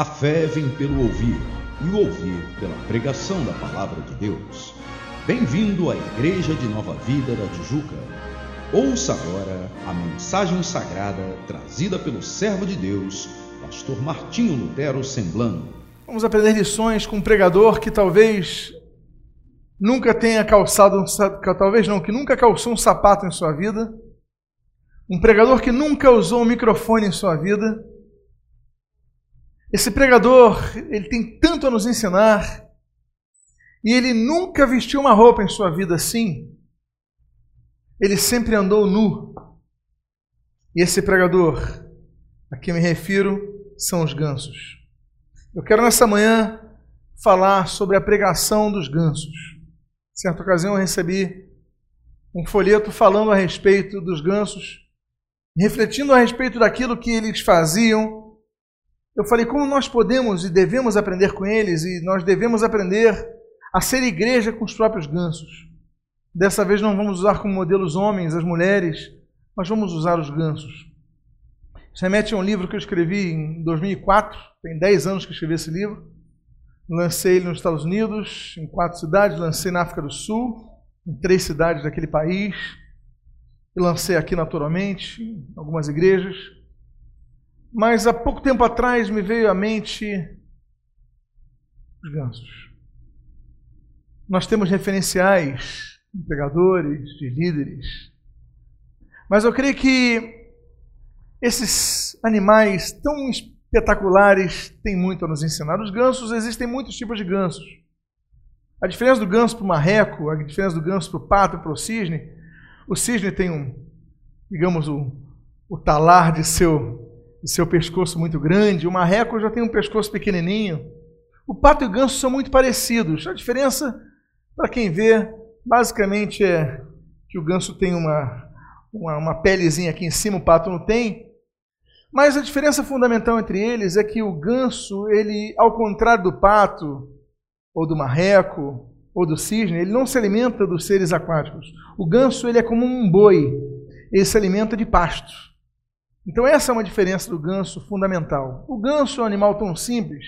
A fé vem pelo ouvir, e o ouvir pela pregação da palavra de Deus. Bem-vindo à Igreja de Nova Vida da Tijuca. Ouça agora a mensagem sagrada trazida pelo servo de Deus, pastor Martinho Lutero Semblano. Vamos aprender lições com um pregador que talvez nunca tenha calçado, um, talvez não, que nunca calçou um sapato em sua vida. Um pregador que nunca usou um microfone em sua vida esse pregador, ele tem tanto a nos ensinar, e ele nunca vestiu uma roupa em sua vida assim. Ele sempre andou nu. E esse pregador, a quem me refiro, são os gansos. Eu quero nessa manhã falar sobre a pregação dos gansos. Certa ocasião eu recebi um folheto falando a respeito dos gansos, refletindo a respeito daquilo que eles faziam eu falei como nós podemos e devemos aprender com eles, e nós devemos aprender a ser igreja com os próprios gansos. Dessa vez não vamos usar como modelo os homens, as mulheres, mas vamos usar os gansos. Isso remete a um livro que eu escrevi em 2004, tem 10 anos que escrevi esse livro. Lancei ele nos Estados Unidos, em quatro cidades, lancei na África do Sul, em três cidades daquele país, e lancei aqui naturalmente, em algumas igrejas. Mas há pouco tempo atrás me veio à mente os gansos. Nós temos referenciais de pregadores, de líderes. Mas eu creio que esses animais tão espetaculares têm muito a nos ensinar. Os gansos, existem muitos tipos de gansos. A diferença do ganso para o marreco, a diferença do ganso para o pato para o cisne, o cisne tem um, digamos, o, o talar de seu e seu pescoço muito grande, o marreco já tem um pescoço pequenininho. O pato e o ganso são muito parecidos. A diferença, para quem vê, basicamente é que o ganso tem uma, uma, uma pelezinha aqui em cima, o pato não tem. Mas a diferença fundamental entre eles é que o ganso, ele, ao contrário do pato, ou do marreco, ou do cisne, ele não se alimenta dos seres aquáticos. O ganso, ele é como um boi, ele se alimenta de pastos. Então, essa é uma diferença do ganso fundamental. O ganso é um animal tão simples,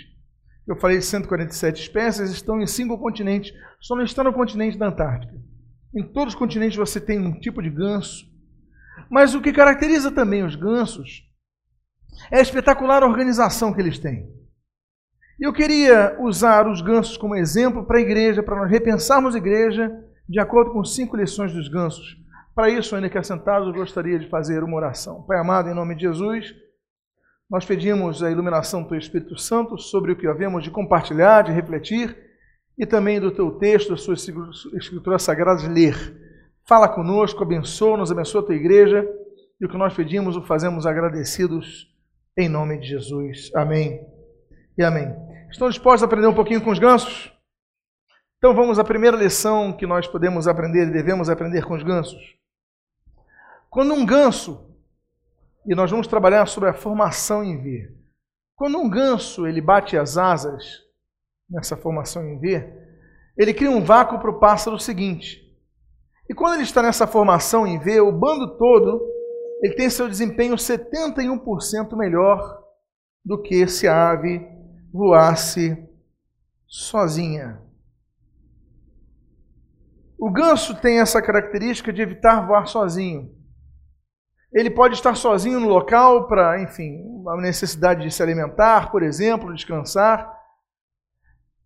eu falei de 147 espécies, estão em cinco continentes, só não está no continente da Antártica. Em todos os continentes você tem um tipo de ganso. Mas o que caracteriza também os gansos é a espetacular organização que eles têm. Eu queria usar os gansos como exemplo para a igreja, para nós repensarmos a igreja de acordo com cinco lições dos gansos. Para isso, ainda que assentados, eu gostaria de fazer uma oração. Pai amado, em nome de Jesus, nós pedimos a iluminação do Teu Espírito Santo sobre o que havemos de compartilhar, de refletir, e também do Teu texto, das Suas Escrituras Sagradas, ler. Fala conosco, abençoa-nos, abençoa a Tua igreja, e o que nós pedimos o fazemos agradecidos em nome de Jesus. Amém e amém. Estão dispostos a aprender um pouquinho com os gansos? Então vamos à primeira lição que nós podemos aprender e devemos aprender com os gansos. Quando um ganso, e nós vamos trabalhar sobre a formação em V, quando um ganso ele bate as asas nessa formação em V, ele cria um vácuo para o pássaro seguinte. E quando ele está nessa formação em V, o bando todo ele tem seu desempenho 71% melhor do que se a ave voasse sozinha. O ganso tem essa característica de evitar voar sozinho. Ele pode estar sozinho no local para, enfim, a necessidade de se alimentar, por exemplo, descansar.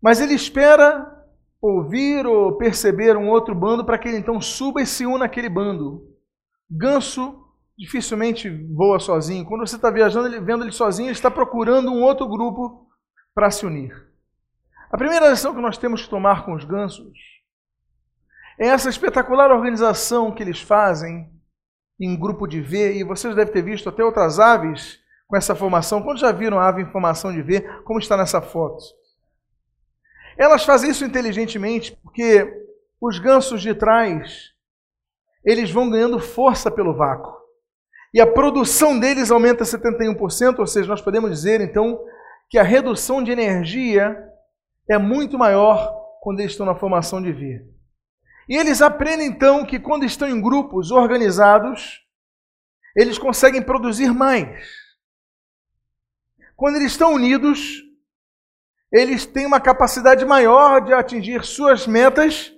Mas ele espera ouvir ou perceber um outro bando para que ele então suba e se una àquele bando. Ganso dificilmente voa sozinho. Quando você está viajando, ele, vendo ele sozinho, ele está procurando um outro grupo para se unir. A primeira lição que nós temos que tomar com os gansos é essa espetacular organização que eles fazem em grupo de V, e vocês devem ter visto até outras aves com essa formação. Quando já viram a ave em formação de V, como está nessa foto? Elas fazem isso inteligentemente porque os gansos de trás, eles vão ganhando força pelo vácuo. E a produção deles aumenta 71%, ou seja, nós podemos dizer então que a redução de energia é muito maior quando eles estão na formação de V. E eles aprendem então que quando estão em grupos organizados, eles conseguem produzir mais. Quando eles estão unidos, eles têm uma capacidade maior de atingir suas metas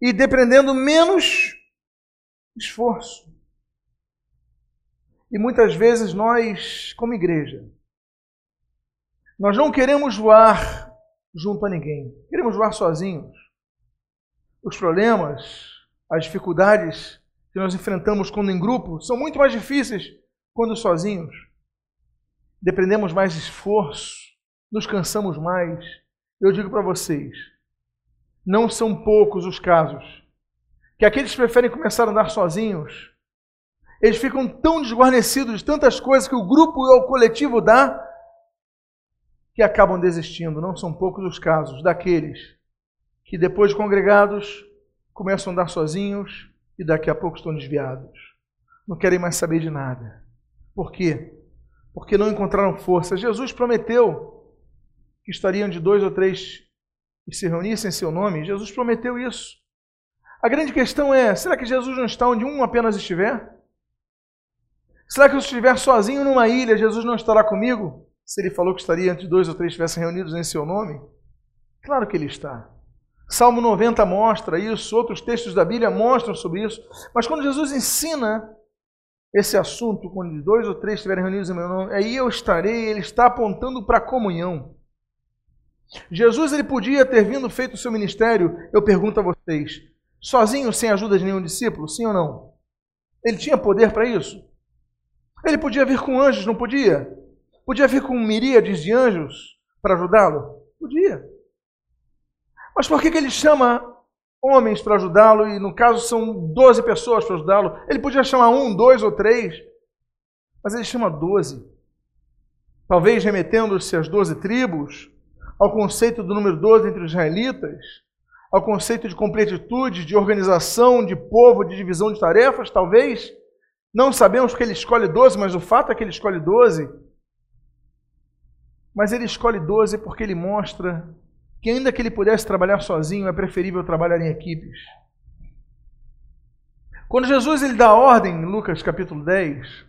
e dependendo menos esforço. E muitas vezes nós, como igreja, nós não queremos voar junto a ninguém, queremos voar sozinhos. Os problemas, as dificuldades que nós enfrentamos quando em grupo são muito mais difíceis quando sozinhos. Dependemos mais de esforço, nos cansamos mais. Eu digo para vocês, não são poucos os casos que aqueles que preferem começar a andar sozinhos, eles ficam tão desguarnecidos de tantas coisas que o grupo ou o coletivo dá, que acabam desistindo. Não são poucos os casos daqueles que, depois de congregados, começam a andar sozinhos e daqui a pouco estão desviados. Não querem mais saber de nada. Por quê? Porque não encontraram força. Jesus prometeu que estariam de dois ou três e se reunissem em seu nome. Jesus prometeu isso. A grande questão é: será que Jesus não está onde um apenas estiver? Será que eu estiver sozinho numa ilha, Jesus não estará comigo? Se ele falou que estaria entre dois ou três estivessem reunidos em seu nome? Claro que ele está. Salmo 90 mostra isso, outros textos da Bíblia mostram sobre isso. Mas quando Jesus ensina esse assunto, quando dois ou três estiverem reunidos em meu nome, aí eu estarei, ele está apontando para a comunhão. Jesus ele podia ter vindo feito o seu ministério, eu pergunto a vocês, sozinho, sem ajuda de nenhum discípulo, sim ou não? Ele tinha poder para isso? Ele podia vir com anjos, não podia? Podia vir com miríades de anjos para ajudá-lo? Podia. Mas por que, que ele chama homens para ajudá-lo e, no caso, são 12 pessoas para ajudá-lo? Ele podia chamar um, dois ou três, mas ele chama 12. Talvez remetendo-se às 12 tribos, ao conceito do número 12 entre os israelitas, ao conceito de completitude, de organização, de povo, de divisão de tarefas, talvez. Não sabemos que ele escolhe 12, mas o fato é que ele escolhe 12. Mas ele escolhe 12 porque ele mostra que, ainda que ele pudesse trabalhar sozinho, é preferível trabalhar em equipes. Quando Jesus ele dá ordem, em Lucas capítulo 10,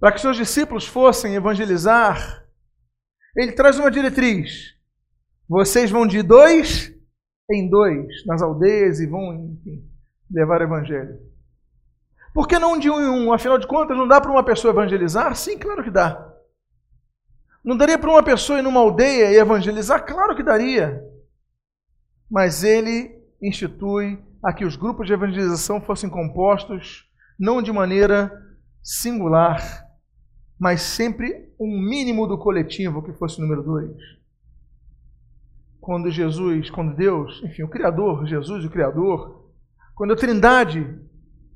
para que seus discípulos fossem evangelizar, ele traz uma diretriz. Vocês vão de dois em dois nas aldeias e vão, enfim, levar o evangelho. Por que não de um em um? Afinal de contas, não dá para uma pessoa evangelizar? Sim, claro que dá. Não daria para uma pessoa ir numa aldeia e evangelizar? Claro que daria. Mas ele institui a que os grupos de evangelização fossem compostos não de maneira singular, mas sempre um mínimo do coletivo que fosse o número dois. Quando Jesus, quando Deus, enfim, o Criador, Jesus, o Criador, quando a Trindade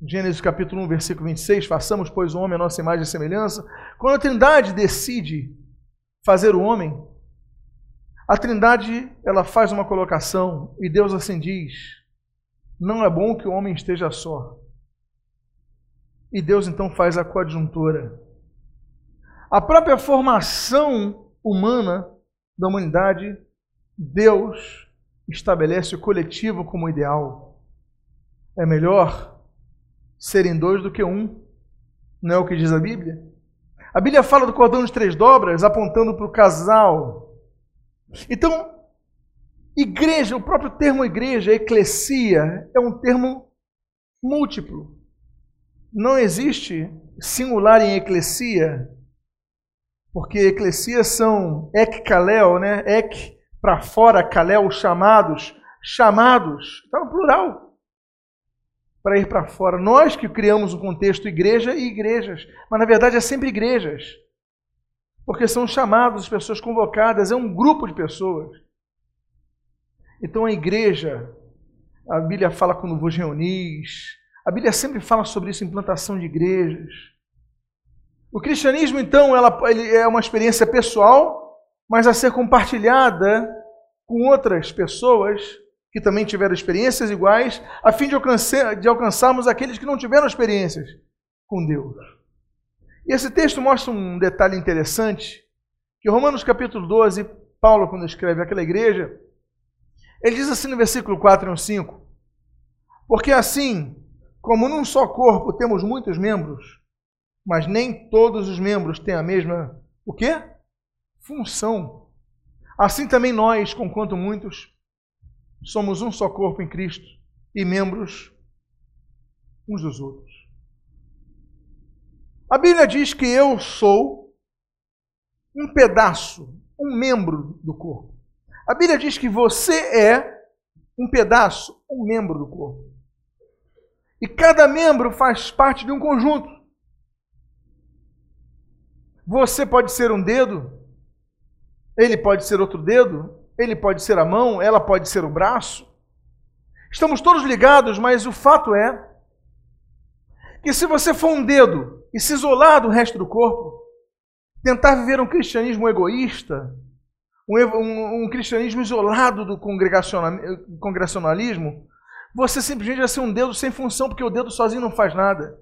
Gênesis capítulo 1, versículo 26, façamos, pois, o homem a nossa imagem e semelhança. Quando a Trindade decide fazer o homem, a Trindade ela faz uma colocação e Deus assim diz: não é bom que o homem esteja só. E Deus então faz a coadjuntora. A própria formação humana da humanidade, Deus estabelece o coletivo como ideal. É melhor serem dois do que um. Não é o que diz a Bíblia? A Bíblia fala do cordão de três dobras, apontando para o casal. Então, igreja, o próprio termo igreja, eclesia, é um termo múltiplo. Não existe singular em eclesia, porque eclesia são ek kalel, né? Ek para fora, kalel, chamados, chamados, está no plural para ir para fora. Nós que criamos o contexto igreja e igrejas, mas na verdade é sempre igrejas. Porque são chamados as pessoas convocadas, é um grupo de pessoas. Então a igreja, a Bíblia fala quando vos reunis, a Bíblia sempre fala sobre isso, implantação de igrejas. O cristianismo, então, ela, é uma experiência pessoal, mas a ser compartilhada com outras pessoas que também tiveram experiências iguais, a fim de, alcançar, de alcançarmos aqueles que não tiveram experiências com Deus. E esse texto mostra um detalhe interessante, que Romanos capítulo 12, Paulo, quando escreve aquela igreja, ele diz assim no versículo 4 e 5, porque assim, como num só corpo temos muitos membros, mas nem todos os membros têm a mesma, o quê? função. Assim também nós, conquanto muitos, somos um só corpo em Cristo e membros uns dos outros. A Bíblia diz que eu sou um pedaço, um membro do corpo. A Bíblia diz que você é um pedaço, um membro do corpo. E cada membro faz parte de um conjunto. Você pode ser um dedo, ele pode ser outro dedo, ele pode ser a mão, ela pode ser o braço. Estamos todos ligados, mas o fato é que se você for um dedo e se isolar do resto do corpo, tentar viver um cristianismo egoísta, um, um, um cristianismo isolado do congregacionalismo, você simplesmente vai ser um dedo sem função, porque o dedo sozinho não faz nada.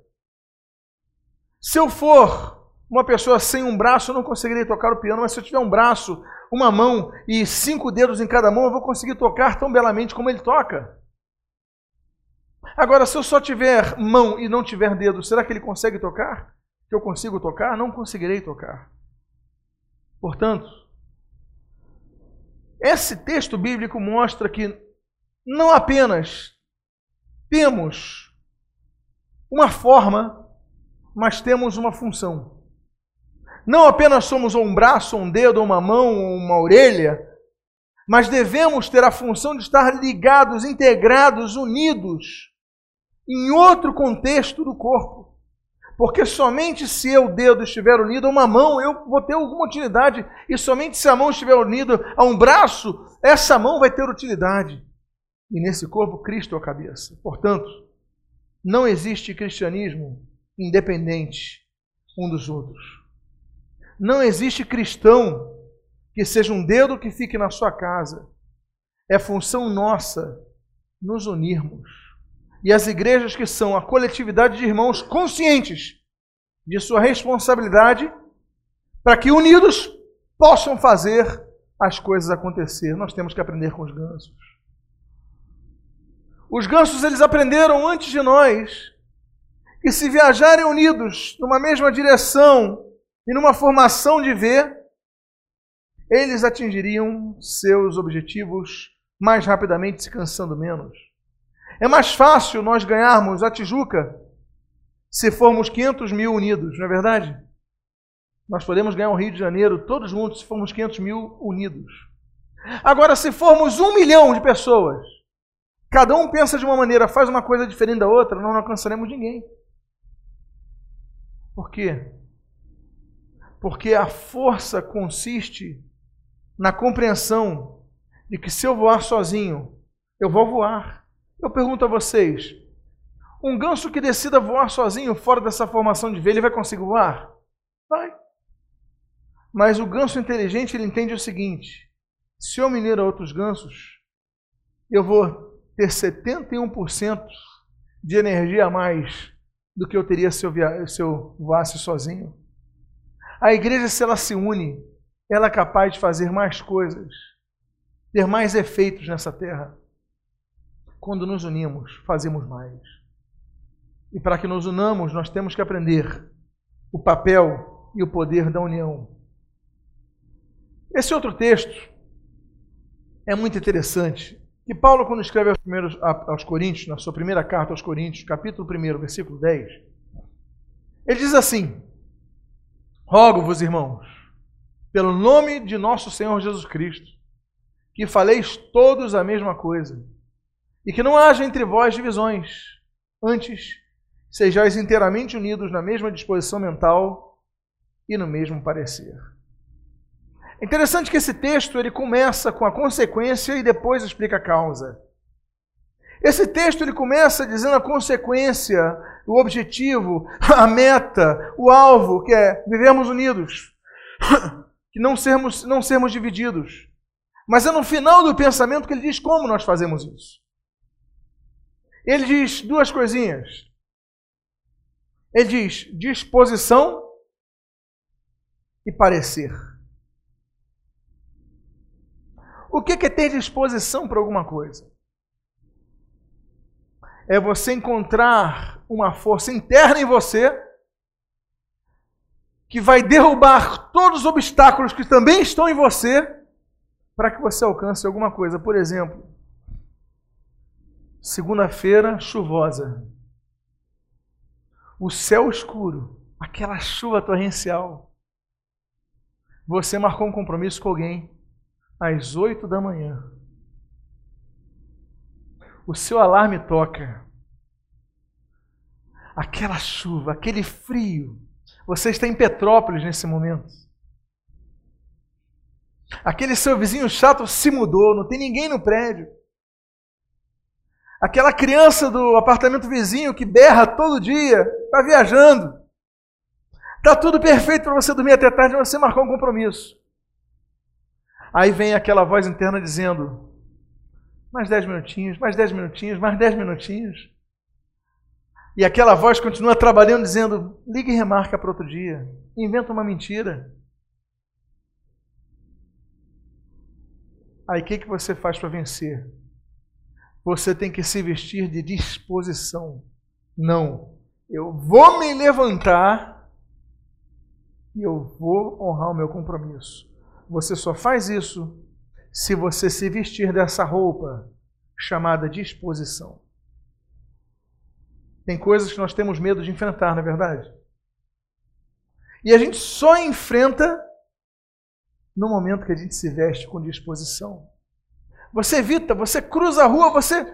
Se eu for uma pessoa sem um braço, eu não conseguirei tocar o piano, mas se eu tiver um braço, uma mão e cinco dedos em cada mão, eu vou conseguir tocar tão belamente como ele toca. Agora, se eu só tiver mão e não tiver dedo, será que ele consegue tocar? Que eu consigo tocar? Não conseguirei tocar. Portanto, esse texto bíblico mostra que não apenas temos uma forma, mas temos uma função. Não apenas somos um braço, um dedo, uma mão, uma orelha, mas devemos ter a função de estar ligados, integrados, unidos em outro contexto do corpo. Porque somente se eu, dedo, estiver unido a uma mão, eu vou ter alguma utilidade. E somente se a mão estiver unida a um braço, essa mão vai ter utilidade. E nesse corpo, Cristo é a cabeça. Portanto, não existe cristianismo independente um dos outros. Não existe cristão que seja um dedo que fique na sua casa. É função nossa nos unirmos. E as igrejas que são a coletividade de irmãos conscientes de sua responsabilidade para que unidos possam fazer as coisas acontecer. Nós temos que aprender com os gansos. Os gansos eles aprenderam antes de nós que se viajarem unidos numa mesma direção, e numa formação de ver, eles atingiriam seus objetivos mais rapidamente, se cansando menos. É mais fácil nós ganharmos a Tijuca se formos 500 mil unidos, não é verdade? Nós podemos ganhar o Rio de Janeiro todos juntos se formos 500 mil unidos. Agora, se formos um milhão de pessoas, cada um pensa de uma maneira, faz uma coisa diferente da outra, nós não alcançaremos ninguém. Por quê? Porque a força consiste na compreensão de que se eu voar sozinho, eu vou voar. Eu pergunto a vocês: um ganso que decida voar sozinho fora dessa formação de ver, ele vai conseguir voar? Vai. Mas o ganso inteligente, ele entende o seguinte: se eu a outros gansos, eu vou ter 71% de energia a mais do que eu teria se eu, via, se eu voasse sozinho. A igreja, se ela se une, ela é capaz de fazer mais coisas, ter mais efeitos nessa terra. Quando nos unimos, fazemos mais. E para que nos unamos, nós temos que aprender o papel e o poder da união. Esse outro texto é muito interessante. E Paulo, quando escreve aos, primeiros, aos Coríntios, na sua primeira carta aos Coríntios, capítulo 1, versículo 10, ele diz assim: Rogo-vos, irmãos, pelo nome de nosso Senhor Jesus Cristo, que faleis todos a mesma coisa, e que não haja entre vós divisões, antes sejais inteiramente unidos na mesma disposição mental e no mesmo parecer. É interessante que esse texto ele começa com a consequência e depois explica a causa. Esse texto ele começa dizendo a consequência, o objetivo, a meta, o alvo, que é vivermos unidos, que não sermos, não sermos divididos. Mas é no final do pensamento que ele diz como nós fazemos isso. Ele diz duas coisinhas. Ele diz disposição e parecer. O que é ter disposição para alguma coisa? é você encontrar uma força interna em você que vai derrubar todos os obstáculos que também estão em você para que você alcance alguma coisa. Por exemplo, segunda-feira chuvosa, o céu escuro, aquela chuva torrencial. Você marcou um compromisso com alguém às oito da manhã. O seu alarme toca. Aquela chuva, aquele frio. Você está em Petrópolis nesse momento. Aquele seu vizinho chato se mudou, não tem ninguém no prédio. Aquela criança do apartamento vizinho que berra todo dia, está viajando. Está tudo perfeito para você dormir até tarde, mas você marcou um compromisso. Aí vem aquela voz interna dizendo: mais dez minutinhos, mais dez minutinhos, mais dez minutinhos. E aquela voz continua trabalhando, dizendo: liga e remarca para outro dia. Inventa uma mentira. Aí o que, que você faz para vencer? Você tem que se vestir de disposição. Não. Eu vou me levantar e eu vou honrar o meu compromisso. Você só faz isso se você se vestir dessa roupa chamada disposição. Tem coisas que nós temos medo de enfrentar, não é verdade? E a gente só enfrenta no momento que a gente se veste com disposição. Você evita, você cruza a rua, você.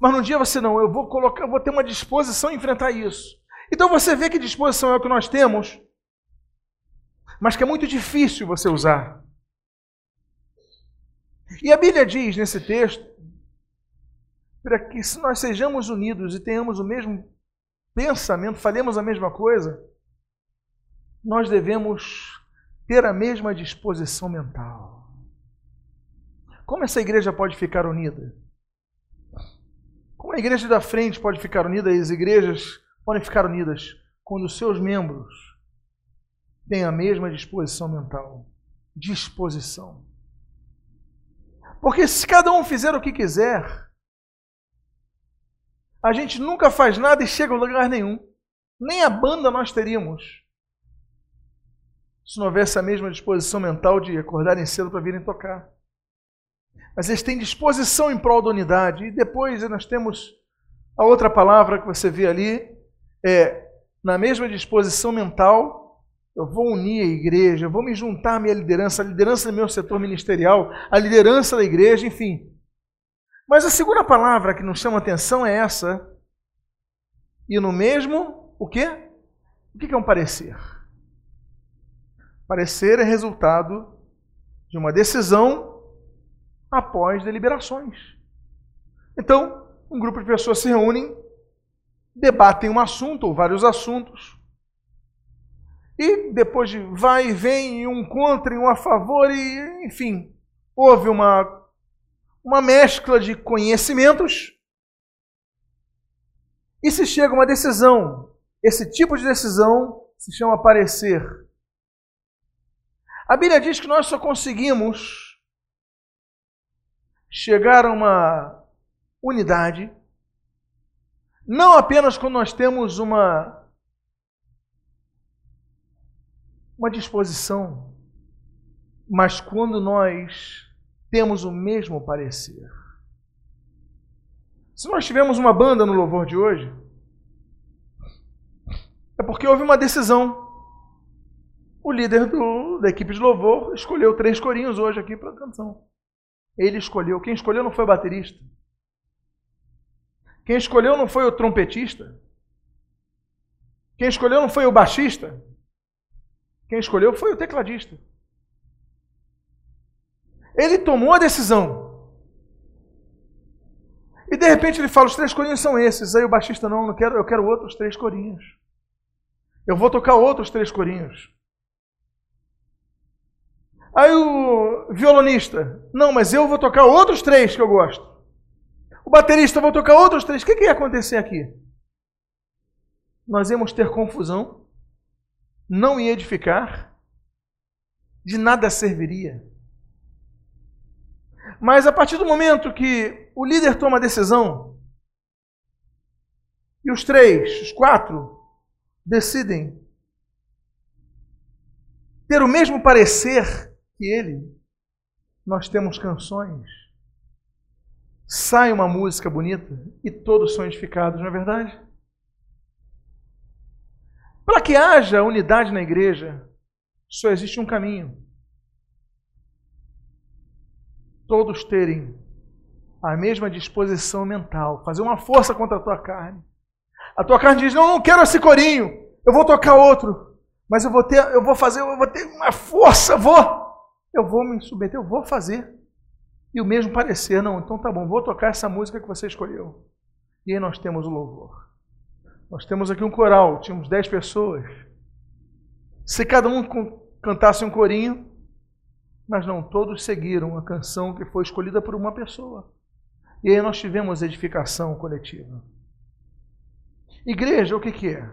Mas no dia você não, eu vou colocar, eu vou ter uma disposição a enfrentar isso. Então você vê que disposição é o que nós temos, mas que é muito difícil você usar. E a Bíblia diz nesse texto para que se nós sejamos unidos e tenhamos o mesmo pensamento, falemos a mesma coisa, nós devemos ter a mesma disposição mental. Como essa igreja pode ficar unida? Como a igreja da frente pode ficar unida e as igrejas podem ficar unidas quando os seus membros têm a mesma disposição mental? Disposição. Porque se cada um fizer o que quiser, a gente nunca faz nada e chega a lugar nenhum. Nem a banda nós teríamos. Se não houvesse a mesma disposição mental de acordarem cedo para virem tocar. Mas eles têm disposição em prol da unidade. E depois nós temos a outra palavra que você vê ali, é na mesma disposição mental eu vou unir a igreja, eu vou me juntar à minha liderança, a liderança do meu setor ministerial, a liderança da igreja, enfim. Mas a segunda palavra que nos chama atenção é essa. E no mesmo, o quê? O que é um parecer? Parecer é resultado de uma decisão após deliberações. Então, um grupo de pessoas se reúnem, debatem um assunto ou vários assuntos, e depois de vai e vem, um contra e um a favor, e enfim, houve uma, uma mescla de conhecimentos e se chega a uma decisão. Esse tipo de decisão se chama parecer. A Bíblia diz que nós só conseguimos chegar a uma unidade não apenas quando nós temos uma uma disposição, mas quando nós temos o mesmo parecer. Se nós tivermos uma banda no louvor de hoje, é porque houve uma decisão. O líder do, da equipe de louvor escolheu três corinhos hoje aqui para a canção. Ele escolheu. Quem escolheu não foi o baterista. Quem escolheu não foi o trompetista. Quem escolheu não foi o baixista. Quem escolheu foi o tecladista. Ele tomou a decisão. E de repente ele fala: os três corinhos são esses. Aí o baixista, não, não quero, eu quero outros três corinhos. Eu vou tocar outros três corinhos. Aí o violonista, não, mas eu vou tocar outros três que eu gosto. O baterista, vou tocar outros três. O que, que ia acontecer aqui? Nós íamos ter confusão não ia edificar, de nada serviria. Mas a partir do momento que o líder toma a decisão, e os três, os quatro, decidem ter o mesmo parecer que ele, nós temos canções. Sai uma música bonita e todos são edificados, não é verdade? Para que haja unidade na igreja, só existe um caminho. Todos terem a mesma disposição mental, fazer uma força contra a tua carne. A tua carne diz: "Não, não quero esse corinho. Eu vou tocar outro, mas eu vou ter, eu vou fazer, eu vou ter uma força, vou. Eu vou me submeter, eu vou fazer." E o mesmo parecer, não, então tá bom, vou tocar essa música que você escolheu. E aí nós temos o louvor. Nós temos aqui um coral, tínhamos dez pessoas. Se cada um cantasse um corinho, mas não todos seguiram a canção que foi escolhida por uma pessoa. E aí nós tivemos edificação coletiva. Igreja, o que, que é?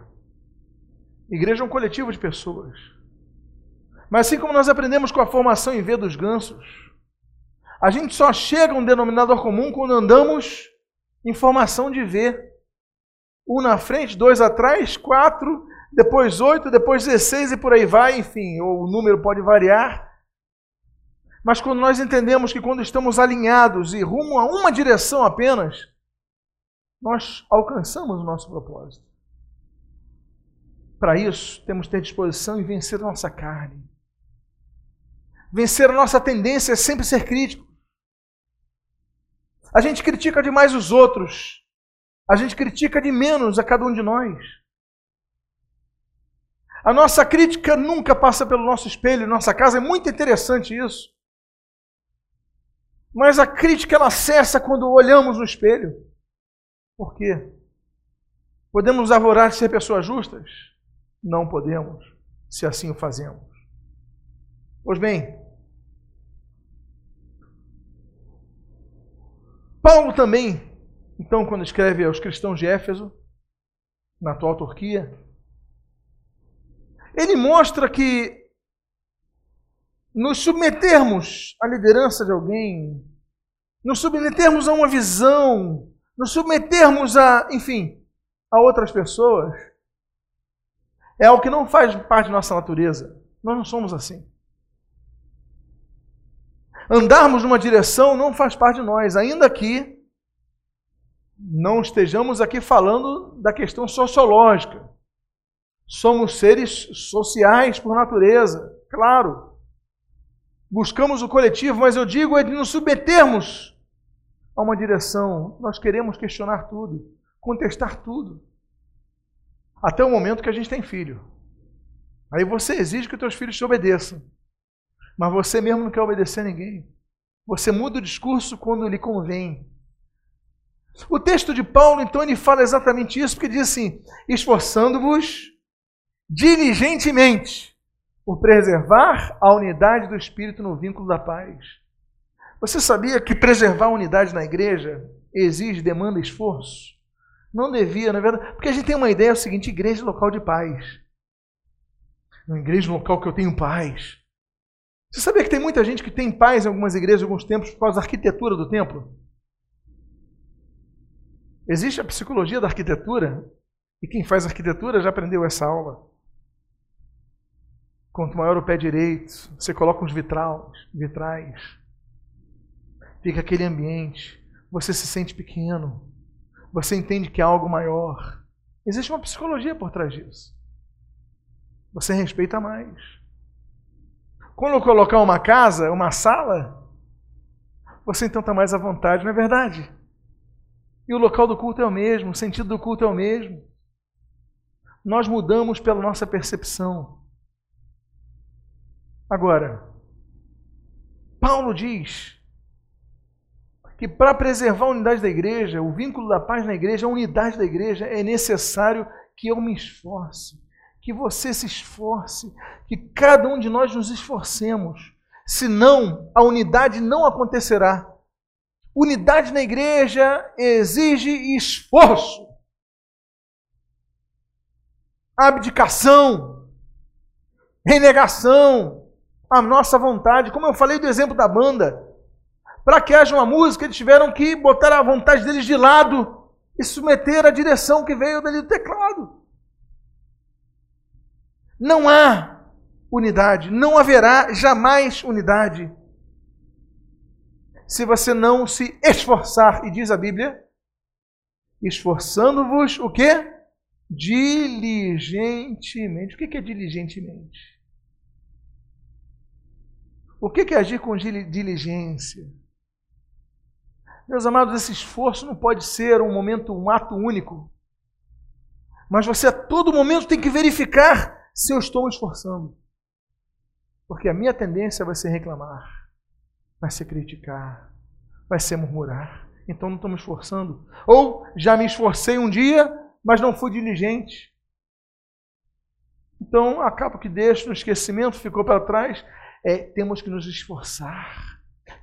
Igreja é um coletivo de pessoas. Mas assim como nós aprendemos com a formação em V dos gansos, a gente só chega a um denominador comum quando andamos em formação de V. Um na frente, dois atrás, quatro, depois oito, depois dezesseis e por aí vai, enfim, o número pode variar. Mas quando nós entendemos que quando estamos alinhados e rumo a uma direção apenas, nós alcançamos o nosso propósito. Para isso, temos que ter disposição em vencer a nossa carne. Vencer a nossa tendência é sempre ser crítico. A gente critica demais os outros. A gente critica de menos a cada um de nós. A nossa crítica nunca passa pelo nosso espelho, nossa casa. É muito interessante isso. Mas a crítica ela cessa quando olhamos no espelho. Por quê? Podemos arvorar de ser pessoas justas? Não podemos, se assim o fazemos. Pois bem, Paulo também, então, quando escreve aos cristãos de Éfeso, na atual Turquia, ele mostra que nos submetermos à liderança de alguém, nos submetermos a uma visão, nos submetermos a, enfim, a outras pessoas, é algo que não faz parte da nossa natureza. Nós não somos assim. Andarmos numa direção não faz parte de nós, ainda que não estejamos aqui falando da questão sociológica. Somos seres sociais por natureza, claro buscamos o coletivo, mas eu digo é de nos submetermos a uma direção. Nós queremos questionar tudo, contestar tudo. Até o momento que a gente tem filho. Aí você exige que os teus filhos te obedeçam. Mas você mesmo não quer obedecer a ninguém. Você muda o discurso quando lhe convém. O texto de Paulo, então, ele fala exatamente isso, porque diz assim: esforçando-vos diligentemente por preservar a unidade do Espírito no vínculo da paz. Você sabia que preservar a unidade na igreja exige, demanda esforço? Não devia, na é verdade, porque a gente tem uma ideia é o seguinte: igreja local de paz. Uma igreja local que eu tenho paz. Você sabia que tem muita gente que tem paz em algumas igrejas, em alguns templos, por causa da arquitetura do templo? Existe a psicologia da arquitetura, e quem faz arquitetura já aprendeu essa aula. Quanto maior o pé direito, você coloca uns vitrais, vitrais. Fica aquele ambiente. Você se sente pequeno. Você entende que há algo maior. Existe uma psicologia por trás disso. Você respeita mais. Quando eu colocar uma casa, uma sala, você então está mais à vontade, não é verdade? E o local do culto é o mesmo, o sentido do culto é o mesmo. Nós mudamos pela nossa percepção. Agora, Paulo diz que para preservar a unidade da igreja, o vínculo da paz na igreja, a unidade da igreja, é necessário que eu me esforce, que você se esforce, que cada um de nós nos esforcemos. Senão, a unidade não acontecerá. Unidade na igreja exige esforço, abdicação, renegação, a nossa vontade. Como eu falei do exemplo da banda, para que haja uma música, eles tiveram que botar a vontade deles de lado e submeter a direção que veio dali do teclado. Não há unidade. Não haverá jamais unidade se você não se esforçar. E diz a Bíblia: esforçando-vos o quê? Diligentemente. O que é diligentemente? O que é agir com diligência? Meus amados, esse esforço não pode ser um momento, um ato único. Mas você a todo momento tem que verificar se eu estou me esforçando. Porque a minha tendência vai ser reclamar, vai ser criticar, vai ser murmurar. Então não estou me esforçando. Ou já me esforcei um dia, mas não fui diligente. Então acaba que deixo no esquecimento, ficou para trás. É, temos que nos esforçar.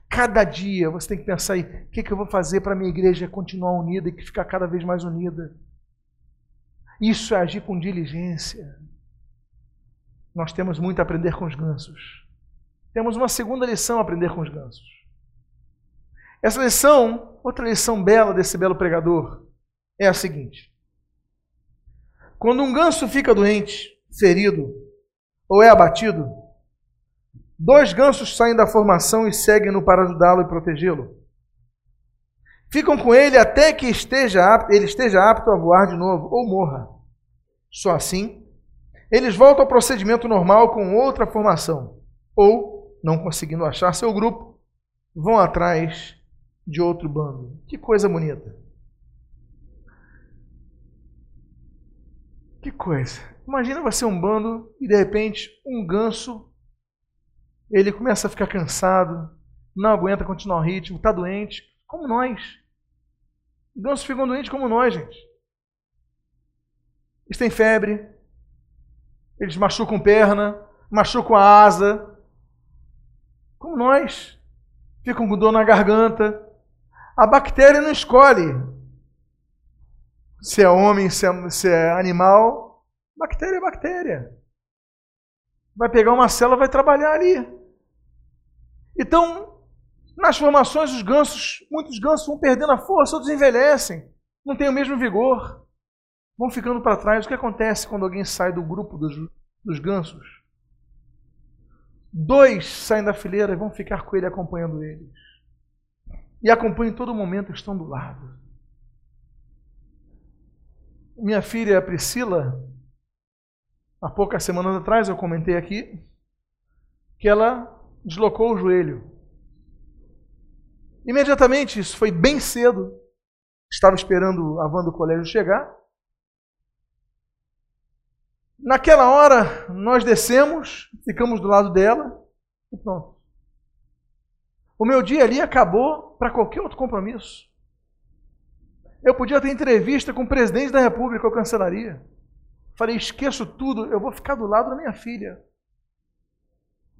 Cada dia você tem que pensar aí, o que, que eu vou fazer para a minha igreja continuar unida e ficar cada vez mais unida. Isso é agir com diligência. Nós temos muito a aprender com os gansos. Temos uma segunda lição a aprender com os gansos. Essa lição, outra lição bela desse belo pregador, é a seguinte: quando um ganso fica doente, ferido ou é abatido, dois gansos saem da formação e seguem-no para ajudá-lo e protegê-lo. Ficam com ele até que esteja apto, ele esteja apto a voar de novo ou morra. Só assim, eles voltam ao procedimento normal com outra formação. Ou, não conseguindo achar seu grupo, vão atrás de outro bando. Que coisa bonita. Que coisa. Imagina você um bando e de repente um ganso ele começa a ficar cansado, não aguenta continuar o ritmo, está doente, como nós. Gansos ficam doentes como nós, gente. Eles têm febre, eles machucam perna, machucam a asa, como nós. Ficam com dor na garganta. A bactéria não escolhe se é homem, se é, se é animal. Bactéria é bactéria. Vai pegar uma célula, vai trabalhar ali. Então, nas formações, os gansos, muitos gansos vão perdendo a força, outros envelhecem, não têm o mesmo vigor, vão ficando para trás. O que acontece quando alguém sai do grupo dos, dos gansos? Dois saem da fileira e vão ficar com ele acompanhando eles. E acompanham em todo momento, estão do lado. Minha filha Priscila, há poucas semanas atrás eu comentei aqui que ela deslocou o joelho. Imediatamente, isso foi bem cedo. Estava esperando a van do colégio chegar. Naquela hora, nós descemos, ficamos do lado dela e pronto. O meu dia ali acabou para qualquer outro compromisso. Eu podia ter entrevista com o presidente da República ou cancelaria. Falei, esqueço tudo, eu vou ficar do lado da minha filha.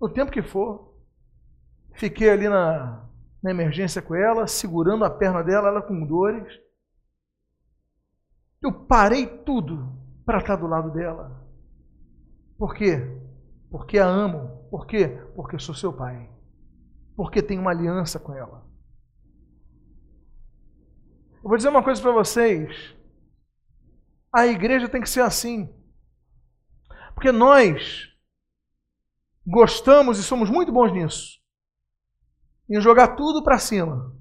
O tempo que for. Fiquei ali na, na emergência com ela, segurando a perna dela, ela com dores. Eu parei tudo para estar do lado dela. Por quê? Porque a amo. Por quê? Porque sou seu pai. Porque tenho uma aliança com ela. Eu vou dizer uma coisa para vocês. A igreja tem que ser assim. Porque nós gostamos e somos muito bons nisso em jogar tudo para cima.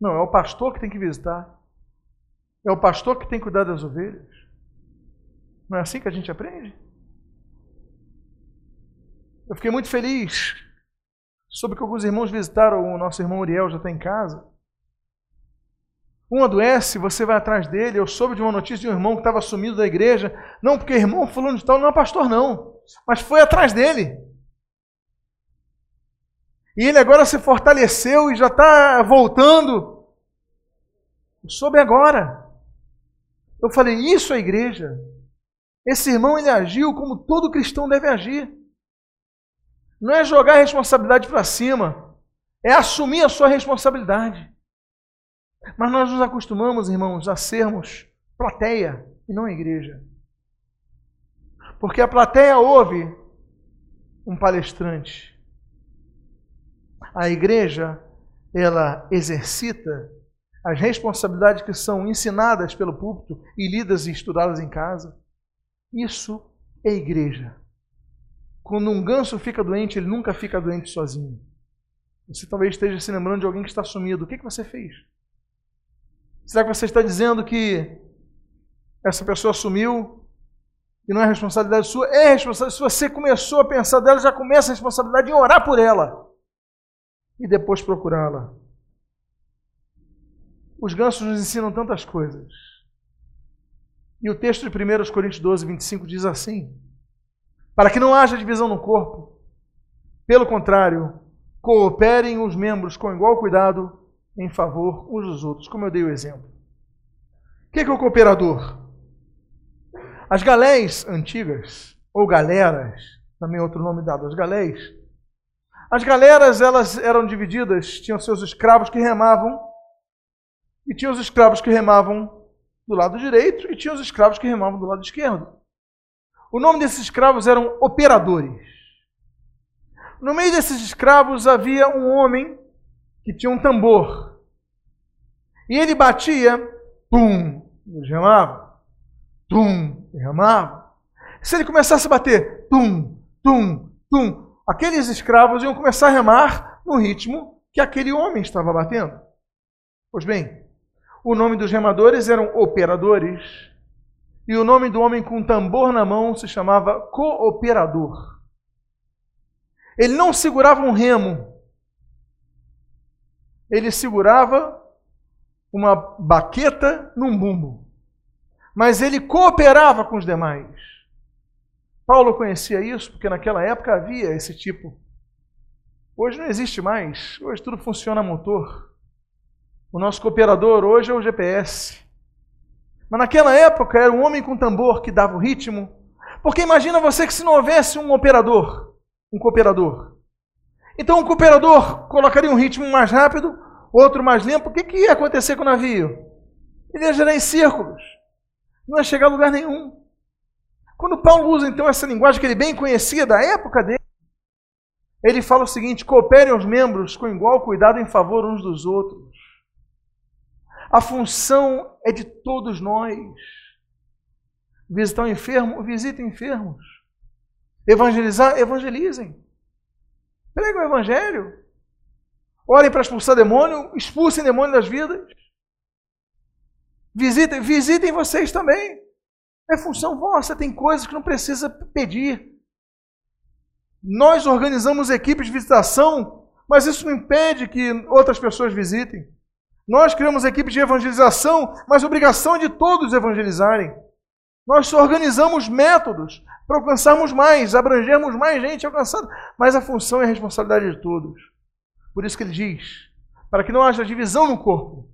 Não, é o pastor que tem que visitar. É o pastor que tem que cuidar das ovelhas. Não é assim que a gente aprende? Eu fiquei muito feliz. Soube que alguns irmãos visitaram o nosso irmão Uriel, já está em casa. Um adoece, você vai atrás dele. Eu soube de uma notícia de um irmão que estava sumido da igreja. Não, porque irmão fulano de tal não é pastor, não. Mas foi atrás dele. E ele agora se fortaleceu e já está voltando. Soube agora. Eu falei, isso é igreja. Esse irmão ele agiu como todo cristão deve agir. Não é jogar a responsabilidade para cima, é assumir a sua responsabilidade. Mas nós nos acostumamos, irmãos, a sermos plateia e não igreja. Porque a plateia ouve um palestrante, a igreja ela exercita as responsabilidades que são ensinadas pelo púlpito e lidas e estudadas em casa. Isso é igreja. quando um ganso fica doente, ele nunca fica doente sozinho. Você talvez esteja se lembrando de alguém que está sumido. O que, que você fez? Será que você está dizendo que essa pessoa sumiu e não é responsabilidade sua? É responsabilidade. Se você começou a pensar dela, já começa a responsabilidade em orar por ela e depois procurá-la. Os gansos nos ensinam tantas coisas. E o texto de 1 Coríntios 12, 25 diz assim: Para que não haja divisão no corpo, pelo contrário, Cooperem os membros com igual cuidado em favor uns dos outros, como eu dei o exemplo. O que é, que é o cooperador? As galés antigas, ou galeras, também outro nome dado às galés, as galeras elas eram divididas, tinham seus escravos que remavam, e tinham os escravos que remavam do lado direito, e tinham os escravos que remavam do lado esquerdo. O nome desses escravos eram operadores. No meio desses escravos havia um homem que tinha um tambor. E ele batia, tum, derramava, tum, derramava. Se ele começasse a bater, tum, tum, tum, aqueles escravos iam começar a remar no ritmo que aquele homem estava batendo. Pois bem, o nome dos remadores eram operadores, e o nome do homem com tambor na mão se chamava cooperador. Ele não segurava um remo, ele segurava uma baqueta num bumbo. Mas ele cooperava com os demais. Paulo conhecia isso porque naquela época havia esse tipo. Hoje não existe mais. Hoje tudo funciona a motor. O nosso cooperador hoje é o GPS. Mas naquela época era um homem com tambor que dava o ritmo. Porque imagina você que se não houvesse um operador, um cooperador. Então o cooperador colocaria um ritmo mais rápido, outro mais limpo. O que, que ia acontecer com o navio? Ele ia girar em círculos. Não ia chegar a lugar nenhum. Quando Paulo usa então essa linguagem que ele bem conhecia da época dele, ele fala o seguinte: cooperem os membros com igual cuidado em favor uns dos outros. A função é de todos nós. Visitar um enfermo, visite enfermos. Evangelizar, evangelizem. Preguem o evangelho. Orem para expulsar demônio, expulsem demônio das vidas. Visitem, visitem vocês também. É função vossa, tem coisas que não precisa pedir. Nós organizamos equipes de visitação, mas isso não impede que outras pessoas visitem. Nós criamos equipes de evangelização, mas a obrigação é de todos evangelizarem. Nós organizamos métodos para alcançarmos mais, abrangermos mais gente alcançada, mas a função e a responsabilidade de todos. Por isso que ele diz: para que não haja divisão no corpo,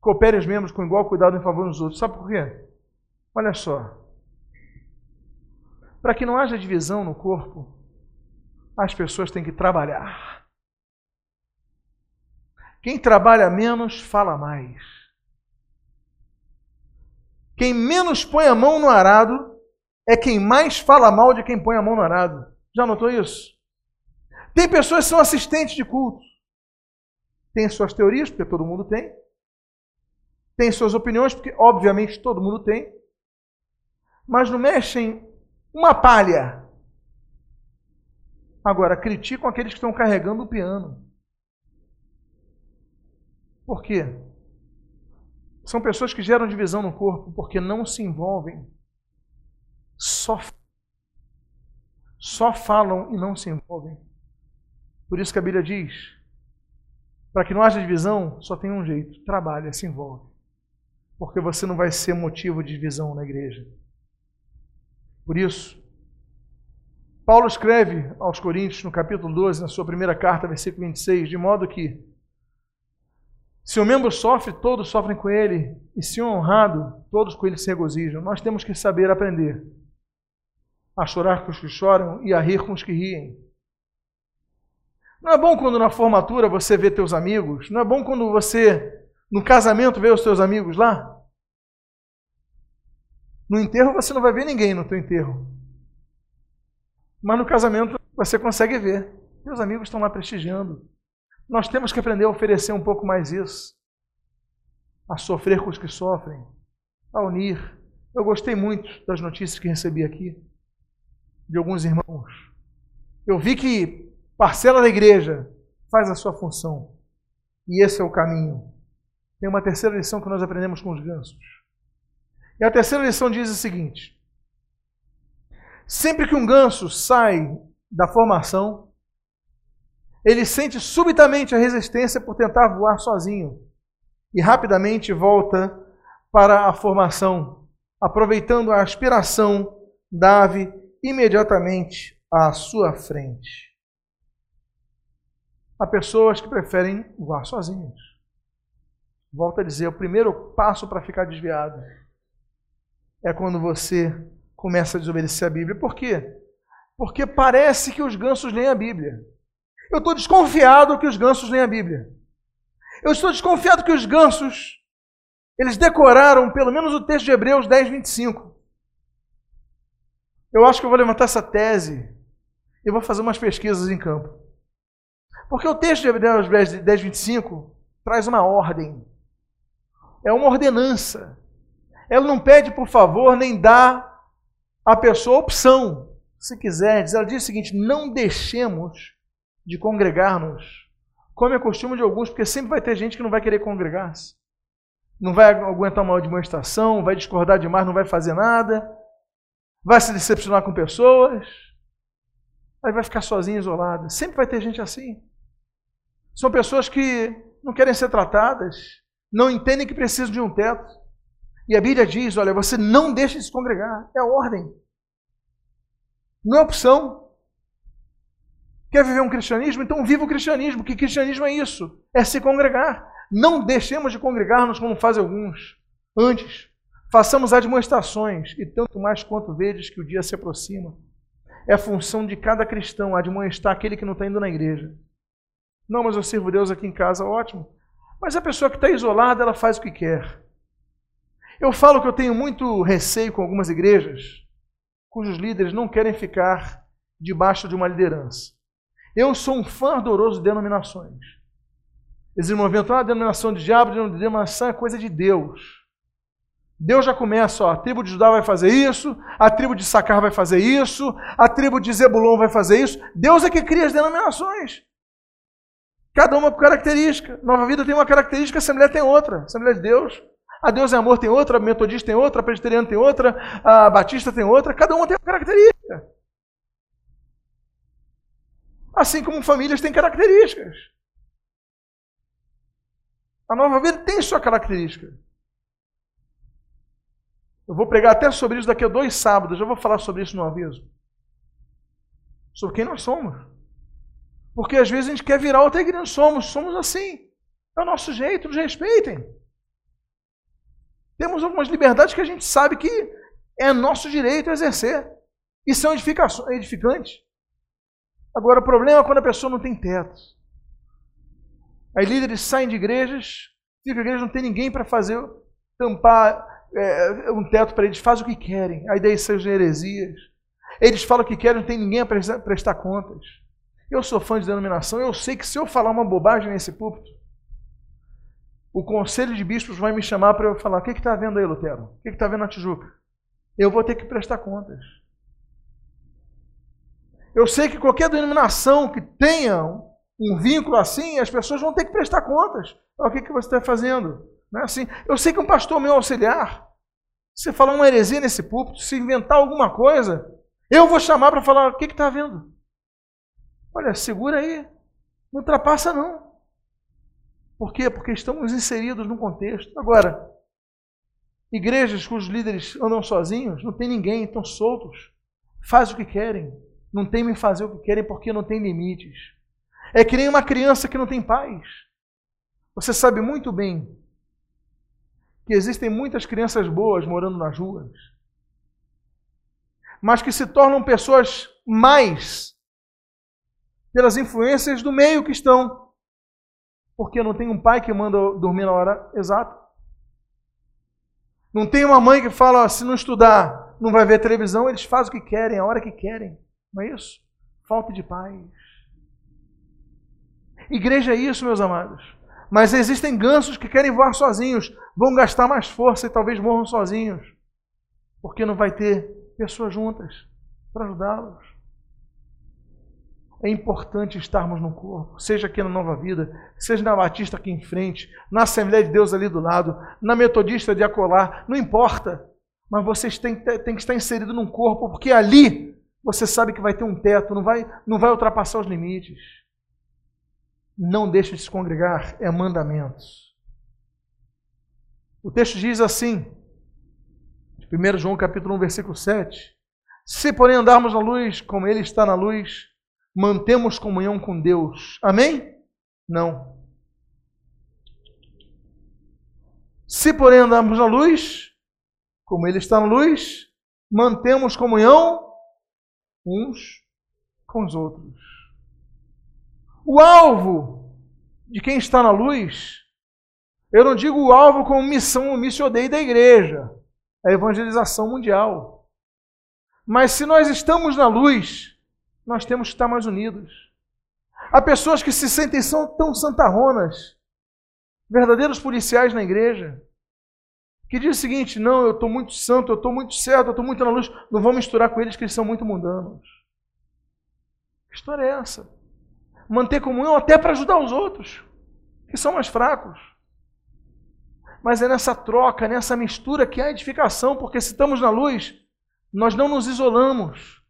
coopere os membros com igual cuidado em favor dos outros. Sabe por quê? Olha só. Para que não haja divisão no corpo, as pessoas têm que trabalhar. Quem trabalha menos, fala mais. Quem menos põe a mão no arado, é quem mais fala mal de quem põe a mão no arado. Já notou isso? Tem pessoas que são assistentes de culto. Tem suas teorias, porque todo mundo tem. Tem suas opiniões, porque obviamente todo mundo tem. Mas não mexem uma palha. Agora, criticam aqueles que estão carregando o piano. Por quê? São pessoas que geram divisão no corpo porque não se envolvem só, só falam e não se envolvem. Por isso que a Bíblia diz: para que não haja divisão, só tem um jeito: trabalha, se envolve. Porque você não vai ser motivo de divisão na igreja. Por isso, Paulo escreve aos Coríntios, no capítulo 12, na sua primeira carta, versículo 26, de modo que se o membro sofre, todos sofrem com ele, e se honrado, todos com ele se regozijam. Nós temos que saber aprender a chorar com os que choram e a rir com os que riem. Não é bom quando na formatura você vê teus amigos? Não é bom quando você, no casamento, vê os teus amigos lá? No enterro você não vai ver ninguém no teu enterro. Mas no casamento você consegue ver. Meus amigos estão lá prestigiando. Nós temos que aprender a oferecer um pouco mais isso. A sofrer com os que sofrem. A unir. Eu gostei muito das notícias que recebi aqui. de alguns irmãos. Eu vi que parcela da igreja faz a sua função. E esse é o caminho. Tem uma terceira lição que nós aprendemos com os gansos. E a terceira lição diz o seguinte: sempre que um ganso sai da formação, ele sente subitamente a resistência por tentar voar sozinho e rapidamente volta para a formação, aproveitando a aspiração da ave imediatamente à sua frente. Há pessoas que preferem voar sozinhos. Volto a dizer, o primeiro passo para ficar desviado é quando você começa a desobedecer a Bíblia. Por quê? Porque parece que os gansos leem a Bíblia. Eu estou desconfiado que os gansos leem a Bíblia. Eu estou desconfiado que os gansos, eles decoraram pelo menos o texto de Hebreus 10, 25. Eu acho que eu vou levantar essa tese e vou fazer umas pesquisas em campo. Porque o texto de Hebreus 10, 25 traz uma ordem. É uma ordenança. Ela não pede por favor, nem dá à pessoa opção. Se quiser, ela diz o seguinte: não deixemos de congregar-nos como é costume de alguns, porque sempre vai ter gente que não vai querer congregar-se. Não vai aguentar uma demonstração, vai discordar demais, não vai fazer nada, vai se decepcionar com pessoas, aí vai ficar sozinho, isolado. Sempre vai ter gente assim. São pessoas que não querem ser tratadas, não entendem que precisam de um teto. E a Bíblia diz: olha, você não deixa de se congregar, é ordem. Não é opção. Quer viver um cristianismo? Então viva o cristianismo, que cristianismo é isso? É se congregar. Não deixemos de congregar-nos como fazem alguns. Antes, façamos admoestações, e tanto mais quanto vedes que o dia se aproxima. É função de cada cristão admoestar aquele que não está indo na igreja. Não, mas eu sirvo Deus aqui em casa, ótimo. Mas a pessoa que está isolada, ela faz o que quer. Eu falo que eu tenho muito receio com algumas igrejas cujos líderes não querem ficar debaixo de uma liderança. Eu sou um fã ardoroso de denominações. Eles movimentam a denominação de diabo, denominação é coisa de Deus. Deus já começa, ó, a tribo de Judá vai fazer isso, a tribo de Sacar vai fazer isso, a tribo de Zebulon vai fazer isso. Deus é que cria as denominações. Cada uma com característica. Nova Vida tem uma característica, a Assembleia tem outra. A Assembleia de Deus. A Deus é Amor tem outra, a Metodista tem outra, a tem outra, a Batista tem outra. Cada uma tem uma característica. Assim como famílias têm características. A nova vida tem sua característica. Eu vou pregar até sobre isso daqui a dois sábados. Eu vou falar sobre isso no aviso. Sobre quem nós somos. Porque às vezes a gente quer virar outra igreja. Somos, somos assim. É o nosso jeito, nos respeitem. Temos algumas liberdades que a gente sabe que é nosso direito exercer. E são edificantes. Agora, o problema é quando a pessoa não tem teto. Aí líderes saem de igrejas, fica a igreja não tem ninguém para fazer, tampar é, um teto para eles, fazem o que querem. Aí daí são heresias. Eles falam o que querem, não tem ninguém a prestar, prestar contas. Eu sou fã de denominação, eu sei que se eu falar uma bobagem nesse púlpito, o conselho de bispos vai me chamar para eu falar: o que está vendo aí, Lutero? O que está vendo na Tijuca? Eu vou ter que prestar contas. Eu sei que qualquer denominação que tenha um vínculo assim, as pessoas vão ter que prestar contas. O que, que você está fazendo? Não é assim. Eu sei que um pastor meu auxiliar, se falar uma heresia nesse púlpito, se inventar alguma coisa, eu vou chamar para falar: o que está vendo? Olha, segura aí. Não ultrapassa, não. Por quê? Porque estamos inseridos num contexto. Agora, igrejas cujos líderes andam sozinhos, não tem ninguém, estão soltos, fazem o que querem, não temem fazer o que querem porque não tem limites. É que nem uma criança que não tem paz. Você sabe muito bem que existem muitas crianças boas morando nas ruas, mas que se tornam pessoas mais pelas influências do meio que estão, porque não tem um pai que manda dormir na hora exata. Não tem uma mãe que fala, se não estudar, não vai ver televisão, eles fazem o que querem, a hora que querem. Não é isso? Falta de paz. Igreja é isso, meus amados. Mas existem gansos que querem voar sozinhos, vão gastar mais força e talvez morram sozinhos, porque não vai ter pessoas juntas. para ajudá-los. É importante estarmos no corpo, seja aqui na Nova Vida, seja na Batista aqui em frente, na Assembleia de Deus ali do lado, na Metodista de Acolar, não importa. Mas vocês têm, têm que estar inserido num corpo, porque ali você sabe que vai ter um teto, não vai, não vai ultrapassar os limites. Não deixe de se congregar, é mandamentos. O texto diz assim, 1 João capítulo 1, versículo 7. Se porém andarmos na luz, como ele está na luz, mantemos comunhão com Deus. Amém? Não. Se porém andarmos na luz, como ele está na luz, mantemos comunhão uns com os outros. O alvo de quem está na luz, eu não digo o alvo como missão, missão da igreja, a evangelização mundial. Mas se nós estamos na luz, nós temos que estar mais unidos. Há pessoas que se sentem tão santarronas, verdadeiros policiais na igreja, que diz o seguinte: não, eu estou muito santo, eu estou muito certo, eu estou muito na luz, não vou misturar com eles que eles são muito mundanos. Que história é essa? Manter comunhão até para ajudar os outros, que são mais fracos. Mas é nessa troca, nessa mistura que há edificação, porque se estamos na luz, nós não nos isolamos.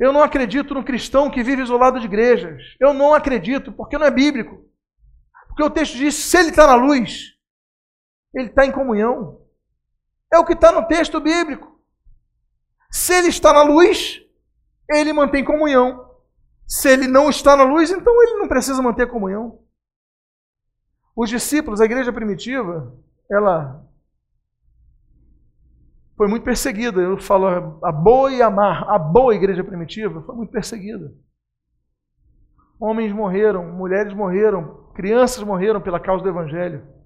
Eu não acredito no cristão que vive isolado de igrejas. Eu não acredito, porque não é bíblico. Porque o texto diz: se ele está na luz, ele está em comunhão. É o que está no texto bíblico. Se ele está na luz, ele mantém comunhão. Se ele não está na luz, então ele não precisa manter comunhão. Os discípulos, a igreja primitiva, ela foi muito perseguida. Eu falo a boa e a má. A boa igreja primitiva foi muito perseguida. Homens morreram, mulheres morreram, crianças morreram pela causa do evangelho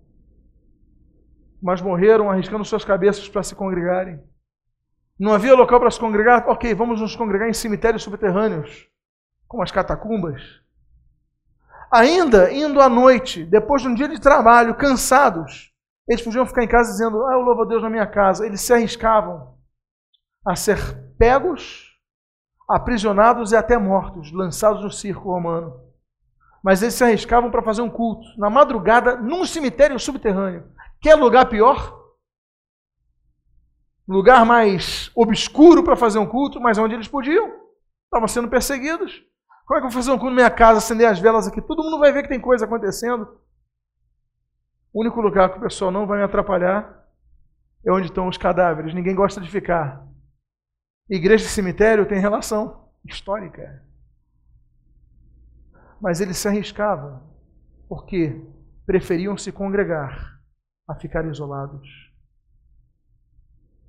mas morreram arriscando suas cabeças para se congregarem. Não havia local para se congregar? Ok, vamos nos congregar em cemitérios subterrâneos, como as catacumbas. Ainda indo à noite, depois de um dia de trabalho, cansados, eles podiam ficar em casa dizendo: Ah, eu louvo a Deus na minha casa. Eles se arriscavam a ser pegos, aprisionados e até mortos, lançados no circo romano. Mas eles se arriscavam para fazer um culto, na madrugada, num cemitério subterrâneo. Quer lugar pior? Lugar mais obscuro para fazer um culto, mas onde eles podiam. Estavam sendo perseguidos. Como é que eu vou fazer um culto na minha casa, acender as velas aqui? Todo mundo vai ver que tem coisa acontecendo. O único lugar que o pessoal não vai me atrapalhar é onde estão os cadáveres. Ninguém gosta de ficar. Igreja e cemitério tem relação histórica. Mas eles se arriscavam porque preferiam se congregar a ficar isolados.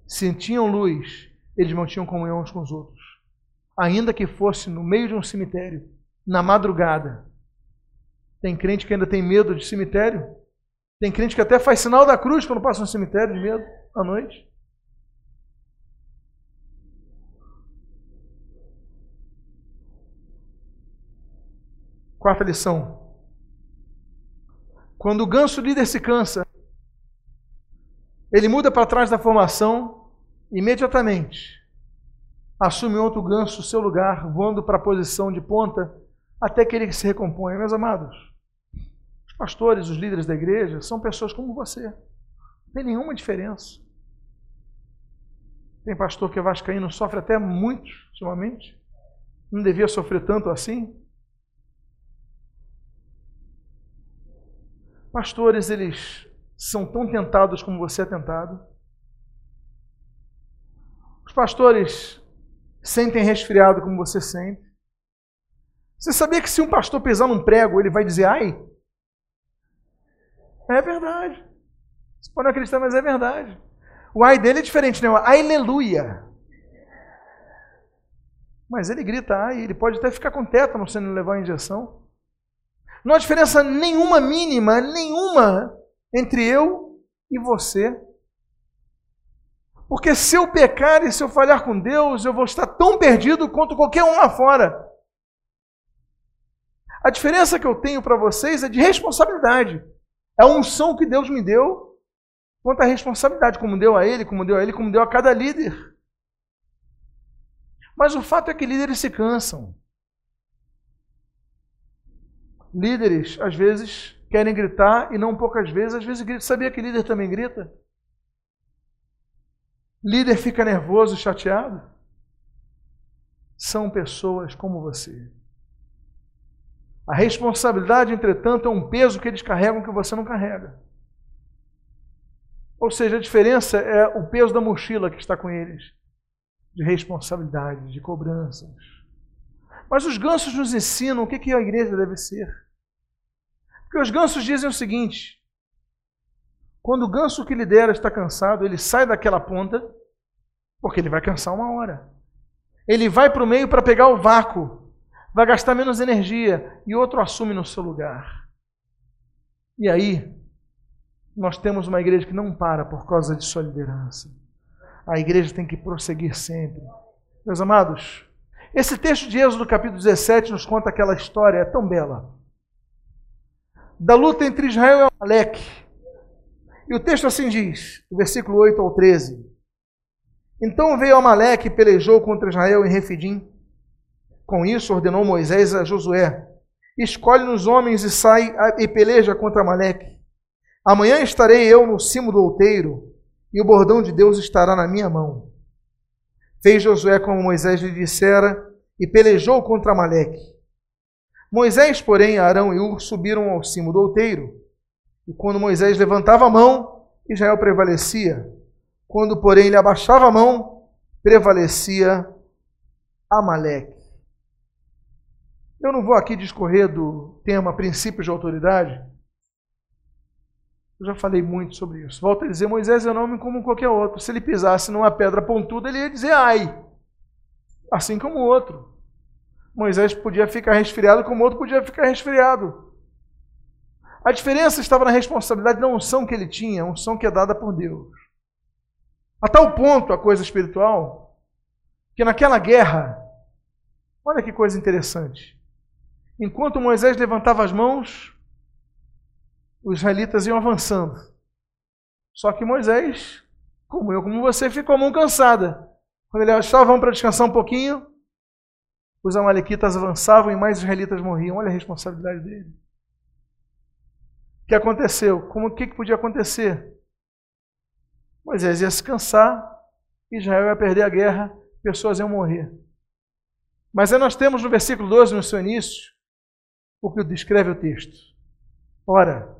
Sentiam luz, eles mantinham comunhão uns com os outros. Ainda que fosse no meio de um cemitério, na madrugada. Tem crente que ainda tem medo de cemitério. Tem crente que até faz sinal da cruz quando passa no cemitério de medo à noite. Quarta lição. Quando o ganso líder se cansa, ele muda para trás da formação imediatamente. Assume outro ganso seu lugar, voando para a posição de ponta, até que ele se recomponha. Meus amados, pastores, os líderes da igreja, são pessoas como você. Não tem nenhuma diferença. Tem pastor que é vascaíno, sofre até muito ultimamente. Não devia sofrer tanto assim. Pastores, eles são tão tentados como você é tentado. Os pastores sentem resfriado como você sente. Você sabia que se um pastor pisar num prego, ele vai dizer ai? É verdade. Você pode não acreditar, mas é verdade. O ai dele é diferente, né? Aleluia. Mas ele grita ai, ele pode até ficar com tétano se ele levar a injeção. Não há diferença nenhuma mínima, nenhuma entre eu e você. Porque se eu pecar e se eu falhar com Deus, eu vou estar tão perdido quanto qualquer um lá fora. A diferença que eu tenho para vocês é de responsabilidade. É a unção que Deus me deu quanto à responsabilidade, como deu a ele, como deu a ele, como deu a cada líder. Mas o fato é que líderes se cansam. Líderes, às vezes, querem gritar e não poucas vezes, às vezes grita. Sabia que líder também grita? Líder fica nervoso, chateado? São pessoas como você. A responsabilidade, entretanto, é um peso que eles carregam que você não carrega. Ou seja, a diferença é o peso da mochila que está com eles, de responsabilidade, de cobranças. Mas os gansos nos ensinam o que a igreja deve ser. Porque os gansos dizem o seguinte: quando o ganso que lidera está cansado, ele sai daquela ponta, porque ele vai cansar uma hora. Ele vai para o meio para pegar o vácuo, vai gastar menos energia e outro assume no seu lugar. E aí, nós temos uma igreja que não para por causa de sua liderança. A igreja tem que prosseguir sempre. Meus amados, esse texto de Êxodo, capítulo 17, nos conta aquela história, é tão bela. Da luta entre Israel e Amaleque. E o texto assim diz, versículo 8 ao 13. Então veio Amaleque e pelejou contra Israel em Refidim. Com isso ordenou Moisés a Josué: Escolhe-nos homens e sai e peleja contra Amaleque. Amanhã estarei eu no cimo do outeiro, e o bordão de Deus estará na minha mão. Fez Josué como Moisés lhe dissera, e pelejou contra Amaleque. Moisés, porém, Arão e Ur subiram ao cimo do outeiro. E quando Moisés levantava a mão, Israel prevalecia. Quando, porém, ele abaixava a mão, prevalecia Amaleque. Eu não vou aqui discorrer do tema princípios de autoridade, eu já falei muito sobre isso. Volto a dizer, Moisés é um homem como qualquer outro. Se ele pisasse numa pedra pontuda, ele ia dizer ai. Assim como o outro. Moisés podia ficar resfriado, como o outro podia ficar resfriado. A diferença estava na responsabilidade da unção que ele tinha, a unção que é dada por Deus. A tal ponto a coisa espiritual, que naquela guerra, olha que coisa interessante. Enquanto Moisés levantava as mãos, os israelitas iam avançando. Só que Moisés, como eu, como você, ficou a mão cansada. Quando ele achava, vamos para descansar um pouquinho, os amalequitas avançavam e mais israelitas morriam. Olha a responsabilidade dele. O que aconteceu? Como o que, podia acontecer? Moisés ia se cansar, Israel ia perder a guerra, pessoas iam morrer. Mas aí nós temos no versículo 12, no seu início, o que descreve o texto. Ora,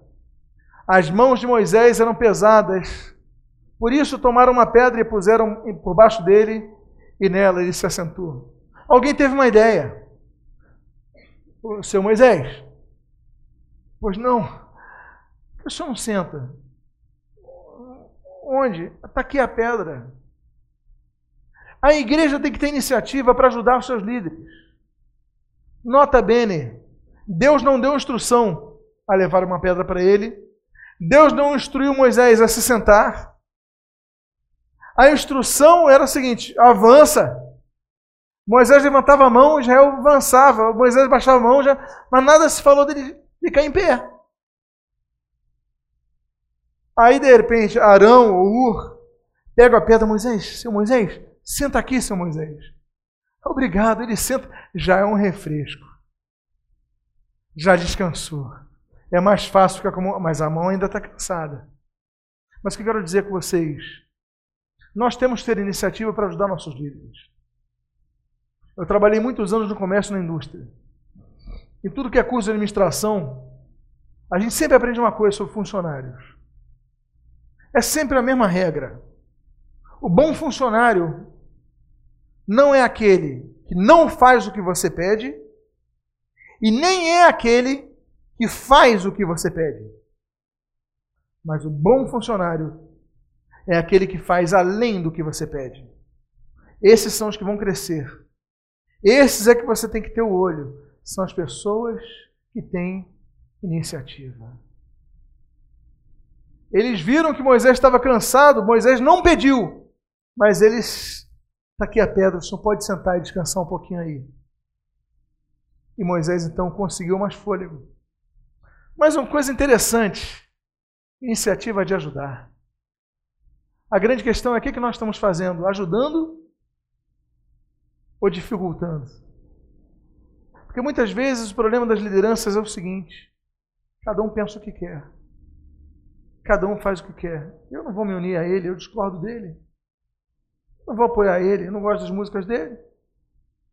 as mãos de Moisés eram pesadas. Por isso tomaram uma pedra e puseram por baixo dele, e nela ele se assentou. Alguém teve uma ideia. O seu Moisés. Pois não. Por que o senhor não senta? Onde? Está aqui a pedra. A igreja tem que ter iniciativa para ajudar os seus líderes. Nota bene, Deus não deu instrução a levar uma pedra para ele, Deus não instruiu Moisés a se sentar. A instrução era a seguinte: avança. Moisés levantava a mão, Israel avançava. Moisés baixava a mão, já, mas nada se falou dele ficar em pé. Aí, de repente, Arão ou Ur pega a pedra, Moisés, seu Moisés, senta aqui, seu Moisés. Obrigado, ele senta. Já é um refresco. Já descansou. É mais fácil ficar com a mão, mas a mão ainda está cansada. Mas o que eu quero dizer com vocês? Nós temos que ter iniciativa para ajudar nossos líderes. Eu trabalhei muitos anos no comércio e na indústria. Em tudo que é curso de administração, a gente sempre aprende uma coisa sobre funcionários. É sempre a mesma regra. O bom funcionário não é aquele que não faz o que você pede, e nem é aquele que faz o que você pede. Mas o bom funcionário é aquele que faz além do que você pede. Esses são os que vão crescer. Esses é que você tem que ter o olho. São as pessoas que têm iniciativa. Eles viram que Moisés estava cansado, Moisés não pediu, mas eles. Está aqui a pedra, o senhor pode sentar e descansar um pouquinho aí. E Moisés então conseguiu mais fôlego. Mas uma coisa interessante, iniciativa de ajudar. A grande questão é o que nós estamos fazendo? Ajudando ou dificultando? Porque muitas vezes o problema das lideranças é o seguinte: cada um pensa o que quer, cada um faz o que quer. Eu não vou me unir a ele, eu discordo dele. Não vou apoiar ele, eu não gosto das músicas dele.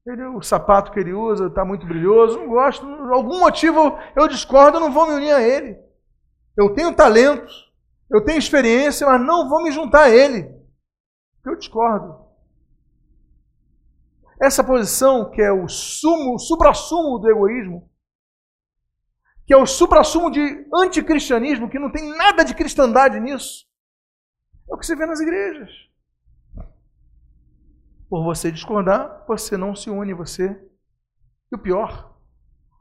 Ele, o sapato que ele usa está muito brilhoso, não gosto. Por algum motivo eu discordo, não vou me unir a ele. Eu tenho talento, eu tenho experiência, mas não vou me juntar a ele. Eu discordo. Essa posição, que é o sumo, o supra-sumo do egoísmo, que é o supra-sumo de anticristianismo, que não tem nada de cristandade nisso, é o que se vê nas igrejas. Por você discordar, você não se une, você. E o pior,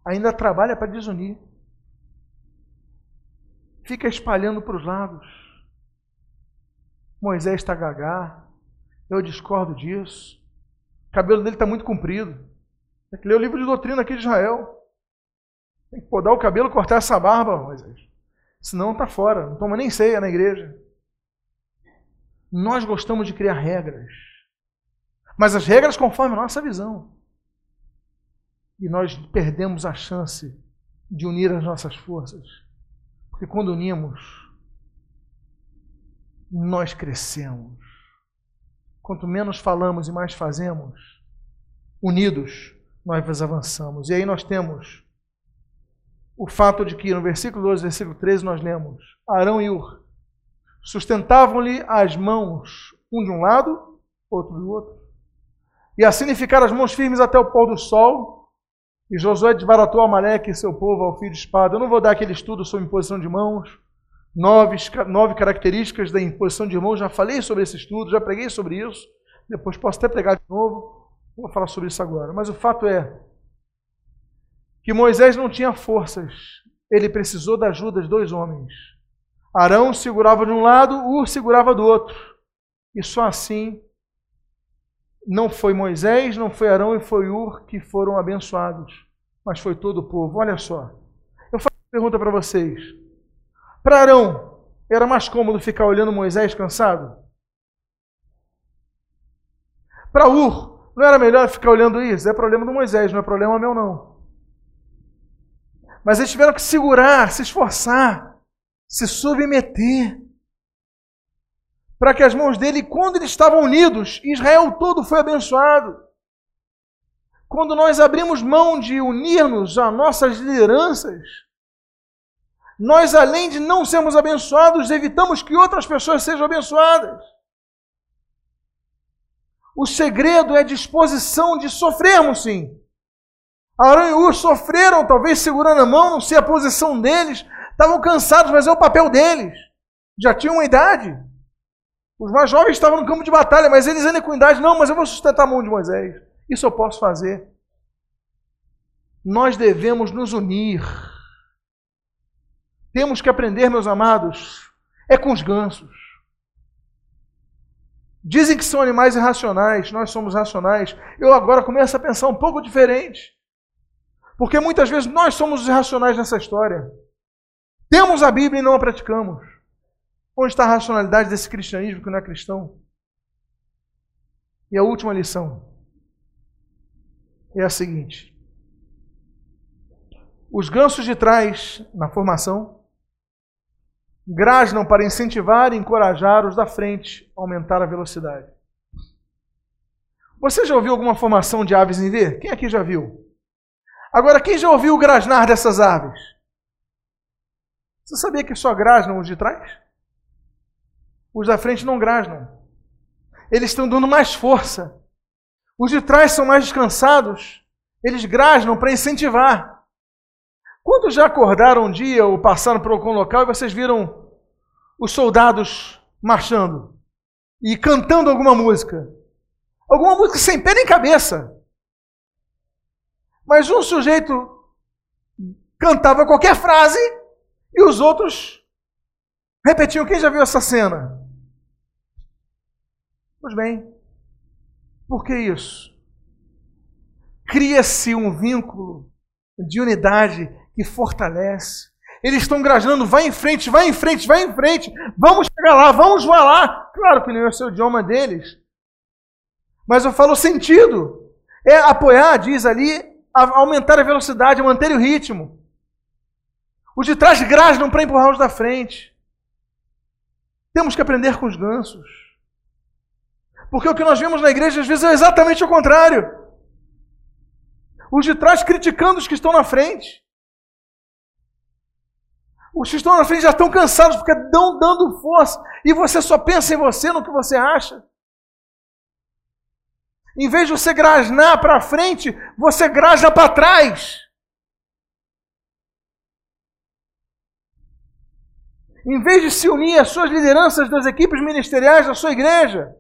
ainda trabalha para desunir. Fica espalhando para os lados. Moisés está gagá, eu discordo disso. O cabelo dele está muito comprido. Tem que ler o livro de doutrina aqui de Israel. Tem que podar o cabelo cortar essa barba, Moisés. Senão está fora, não toma nem ceia na igreja. Nós gostamos de criar regras mas as regras conforme a nossa visão. E nós perdemos a chance de unir as nossas forças. Porque quando unimos, nós crescemos. Quanto menos falamos e mais fazemos, unidos, nós avançamos. E aí nós temos o fato de que no versículo 12, versículo 13, nós lemos: Arão e Ur sustentavam-lhe as mãos, um de um lado, outro do outro e assim ficaram as mãos firmes até o pôr do sol. E Josué desbaratou Amaleque e seu povo ao fio de espada. Eu não vou dar aquele estudo sobre imposição de mãos. Nove, nove características da imposição de mãos. Já falei sobre esse estudo, já preguei sobre isso. Depois posso até pregar de novo. Vou falar sobre isso agora. Mas o fato é que Moisés não tinha forças. Ele precisou da ajuda de dois homens. Arão segurava de um lado, Ur segurava do outro. E só assim não foi Moisés, não foi Arão e foi Ur que foram abençoados, mas foi todo o povo. Olha só. Eu faço uma pergunta para vocês. Para Arão, era mais cômodo ficar olhando Moisés cansado? Para Ur, não era melhor ficar olhando isso? É problema do Moisés, não é problema meu, não. Mas eles tiveram que segurar, se esforçar, se submeter para que as mãos dele, quando eles estavam unidos, Israel todo foi abençoado. Quando nós abrimos mão de unir-nos a nossas lideranças, nós, além de não sermos abençoados, evitamos que outras pessoas sejam abençoadas. O segredo é disposição de sofrermos, sim. Arão e Ur sofreram, talvez segurando a mão, não sei a posição deles, estavam cansados, mas é o papel deles. Já tinham uma idade. Os mais jovens estavam no campo de batalha, mas eles ainda com idade, não, mas eu vou sustentar a mão de Moisés. Isso eu posso fazer. Nós devemos nos unir. Temos que aprender, meus amados, é com os gansos. Dizem que são animais irracionais, nós somos racionais. Eu agora começo a pensar um pouco diferente. Porque muitas vezes nós somos os irracionais nessa história. Temos a Bíblia e não a praticamos. Onde está a racionalidade desse cristianismo que não é cristão? E a última lição é a seguinte: os gansos de trás na formação grasnam para incentivar e encorajar os da frente a aumentar a velocidade. Você já ouviu alguma formação de aves em V? Quem aqui já viu? Agora, quem já ouviu o grasnar dessas aves? Você sabia que só grasnam os de trás? Os da frente não grasnam. Eles estão dando mais força. Os de trás são mais descansados. Eles grasnam para incentivar. Quando já acordaram um dia ou passaram por algum local e vocês viram os soldados marchando e cantando alguma música? Alguma música sem pé nem cabeça. Mas um sujeito cantava qualquer frase e os outros repetiam. Quem já viu essa cena? Pois bem, por que isso? Cria-se um vínculo de unidade que fortalece. Eles estão grajando, vai em frente, vai em frente, vai em frente, vamos chegar lá, vamos voar lá. Claro que não é o idioma deles, mas eu falo sentido. É apoiar, diz ali, aumentar a velocidade, manter o ritmo. Os de trás grasnam para empurrar os da frente. Temos que aprender com os gansos. Porque o que nós vemos na igreja às vezes é exatamente o contrário. Os de trás criticando os que estão na frente. Os que estão na frente já estão cansados porque estão dando força e você só pensa em você, no que você acha. Em vez de você grasnar para frente, você grasna para trás. Em vez de se unir às suas lideranças das equipes ministeriais da sua igreja,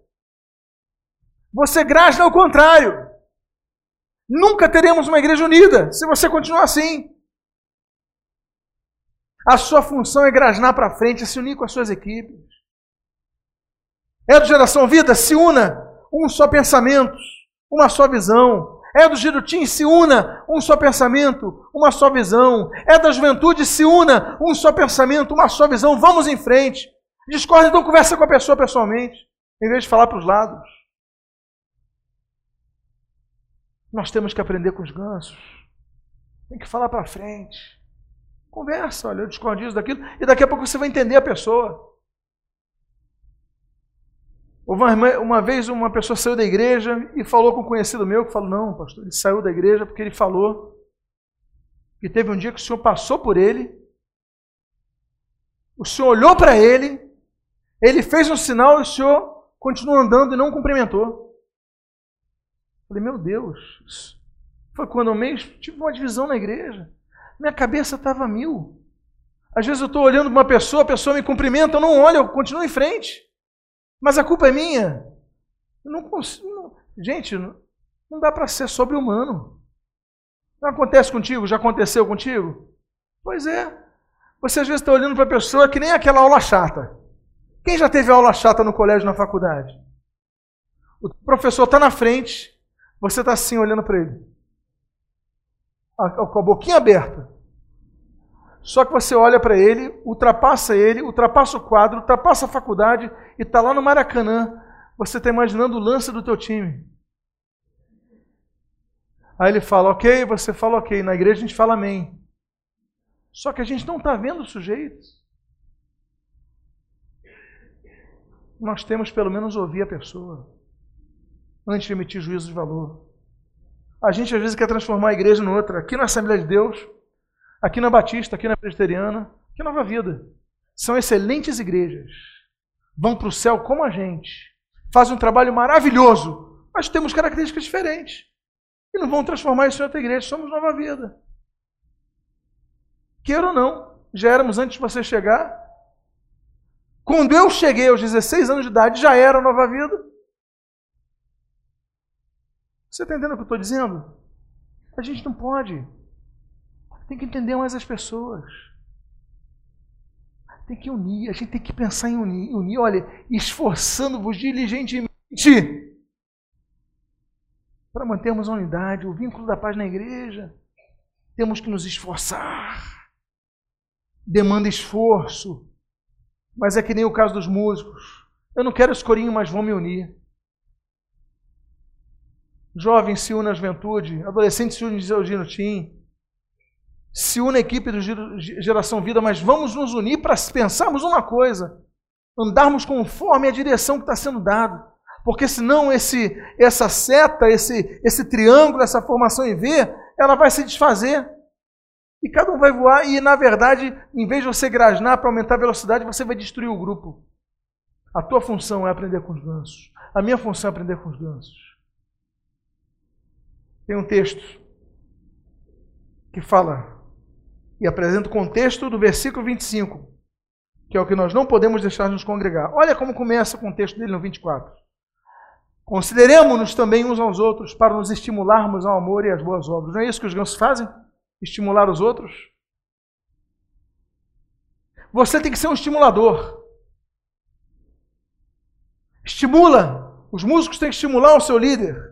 você grasna ao contrário. Nunca teremos uma igreja unida se você continuar assim. A sua função é grasnar para frente, é se unir com as suas equipes. É do Geração Vida? Se una, um só pensamento, uma só visão. É do Girutim? Se una, um só pensamento, uma só visão. É da juventude? Se una, um só pensamento, uma só visão. Vamos em frente. Discorda, então conversa com a pessoa pessoalmente, em vez de falar para os lados. Nós temos que aprender com os gansos. Tem que falar para frente. Conversa, olha, eu discordo disso, daquilo, e daqui a pouco você vai entender a pessoa. Uma, uma vez uma pessoa saiu da igreja e falou com um conhecido meu que falou: Não, pastor, ele saiu da igreja porque ele falou que teve um dia que o senhor passou por ele, o senhor olhou para ele, ele fez um sinal e o senhor continuou andando e não cumprimentou. Falei: Meu Deus, foi quando eu mesmo tive uma divisão na igreja. Minha cabeça estava mil. Às vezes eu estou olhando para uma pessoa, a pessoa me cumprimenta, eu não olho, eu continuo em frente. Mas a culpa é minha. Eu não consigo. Não, gente, não dá para ser sobre-humano. Não acontece contigo? Já aconteceu contigo? Pois é. Você às vezes está olhando para a pessoa que nem aquela aula chata. Quem já teve aula chata no colégio, na faculdade? O professor está na frente, você está assim olhando para ele com a boquinha aberta. Só que você olha para ele, ultrapassa ele, ultrapassa o quadro, ultrapassa a faculdade e está lá no Maracanã. Você está imaginando o lance do teu time. Aí ele fala, ok, você fala ok. Na igreja a gente fala amém. Só que a gente não está vendo o sujeito. Nós temos pelo menos ouvir a pessoa antes de emitir juízo de valor. A gente às vezes quer transformar a igreja em outra. Aqui na Assembleia de Deus, aqui na Batista, aqui na Presbiteriana, na Nova Vida. São excelentes igrejas. Vão para o céu como a gente. Fazem um trabalho maravilhoso, mas temos características diferentes. E não vão transformar isso em outra igreja. Somos Nova Vida. Queira ou não, já éramos antes de você chegar. Quando eu cheguei aos 16 anos de idade, já era Nova Vida. Você está entendendo o que eu estou dizendo? A gente não pode. Tem que entender mais as pessoas. Tem que unir, a gente tem que pensar em unir. unir olha, esforçando-vos diligentemente para mantermos a unidade, o vínculo da paz na igreja. Temos que nos esforçar. Demanda esforço. Mas é que nem o caso dos músicos. Eu não quero esse corinho, mas vou me unir. Jovem se une à juventude, adolescente se une ao Ginutim, se une à equipe do Geração Vida, mas vamos nos unir para pensarmos uma coisa, andarmos conforme a direção que está sendo dada. Porque senão esse, essa seta, esse, esse triângulo, essa formação em V, ela vai se desfazer. E cada um vai voar, e na verdade, em vez de você grasnar para aumentar a velocidade, você vai destruir o grupo. A tua função é aprender com os gansos. A minha função é aprender com os gansos. Tem um texto que fala e apresenta o contexto do versículo 25, que é o que nós não podemos deixar de nos congregar. Olha como começa o contexto dele no 24. Consideremos-nos também uns aos outros para nos estimularmos ao amor e às boas obras. Não é isso que os gansos fazem? Estimular os outros? Você tem que ser um estimulador. Estimula. Os músicos têm que estimular o seu líder.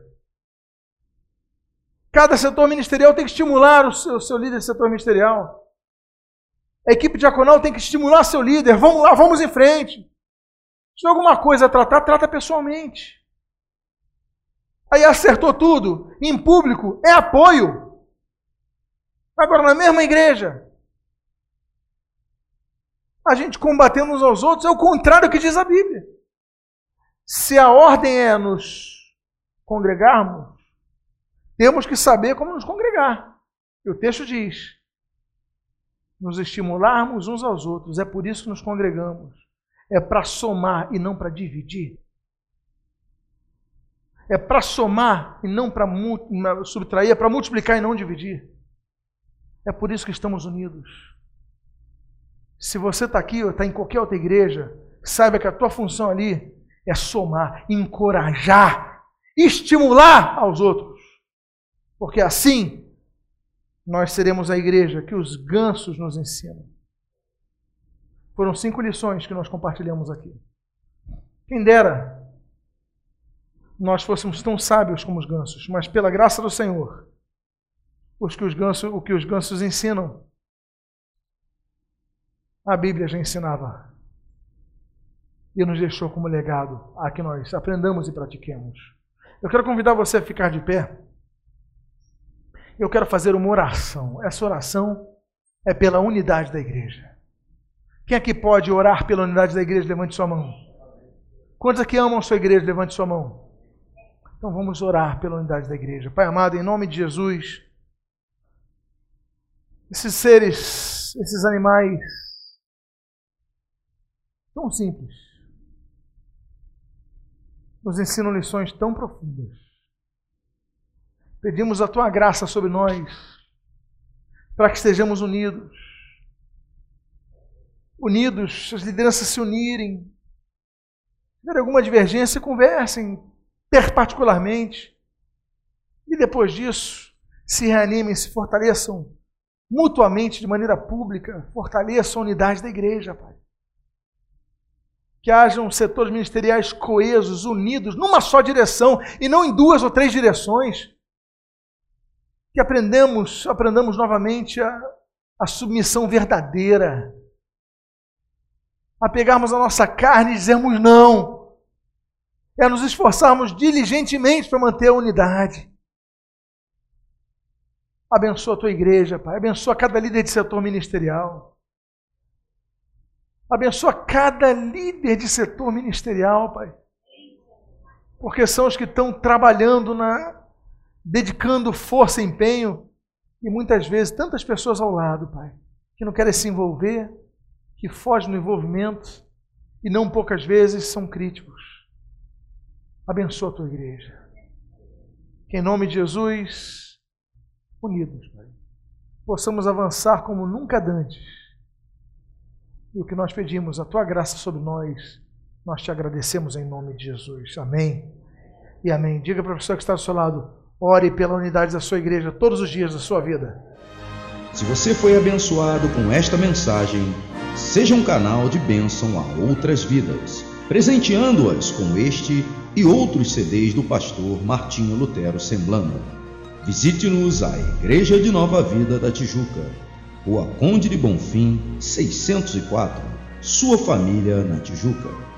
Cada setor ministerial tem que estimular o seu, seu líder de setor ministerial. A equipe diaconal tem que estimular seu líder. Vamos lá, vamos em frente. Se alguma coisa a tratar, trata pessoalmente. Aí acertou tudo, em público, é apoio. Agora, na mesma igreja, a gente combatendo uns aos outros, é o contrário do que diz a Bíblia. Se a ordem é nos congregarmos, temos que saber como nos congregar. E o texto diz: nos estimularmos uns aos outros, é por isso que nos congregamos. É para somar e não para dividir. É para somar e não para subtrair, é para multiplicar e não dividir. É por isso que estamos unidos. Se você está aqui ou está em qualquer outra igreja, saiba que a tua função ali é somar, encorajar, estimular aos outros. Porque assim nós seremos a igreja que os gansos nos ensinam. Foram cinco lições que nós compartilhamos aqui. Quem dera nós fôssemos tão sábios como os gansos, mas pela graça do Senhor, os que os gansos, o que os gansos ensinam a Bíblia já ensinava e nos deixou como legado a que nós aprendamos e pratiquemos. Eu quero convidar você a ficar de pé. Eu quero fazer uma oração. Essa oração é pela unidade da igreja. Quem aqui pode orar pela unidade da igreja? Levante sua mão. Quantos aqui amam a sua igreja? Levante sua mão. Então vamos orar pela unidade da igreja. Pai amado, em nome de Jesus, esses seres, esses animais tão simples, nos ensinam lições tão profundas. Pedimos a tua graça sobre nós, para que estejamos unidos. Unidos, as lideranças se unirem. Se tiver alguma divergência, conversem particularmente. E depois disso, se reanimem, se fortaleçam mutuamente de maneira pública, fortaleçam a unidade da igreja, Pai que hajam setores ministeriais coesos, unidos, numa só direção e não em duas ou três direções. Que aprendemos, aprendamos novamente a, a submissão verdadeira. A pegarmos a nossa carne e dizermos não. É nos esforçarmos diligentemente para manter a unidade. Abençoa a tua igreja, Pai. Abençoa cada líder de setor ministerial. Abençoa cada líder de setor ministerial, Pai. Porque são os que estão trabalhando na dedicando força e empenho e muitas vezes tantas pessoas ao lado, Pai, que não querem se envolver, que fogem do envolvimento e não poucas vezes são críticos. Abençoa a tua igreja. Que em nome de Jesus, unidos, Pai, possamos avançar como nunca antes e o que nós pedimos, a tua graça sobre nós, nós te agradecemos em nome de Jesus. Amém. E amém. Diga para a pessoa que está do seu lado, ore pela unidade da sua igreja todos os dias da sua vida. Se você foi abençoado com esta mensagem, seja um canal de bênção a outras vidas, presenteando-as com este e outros CDs do pastor Martinho Lutero Semblando. Visite-nos a Igreja de Nova Vida da Tijuca Rua Conde de Bonfim, 604, sua família na Tijuca.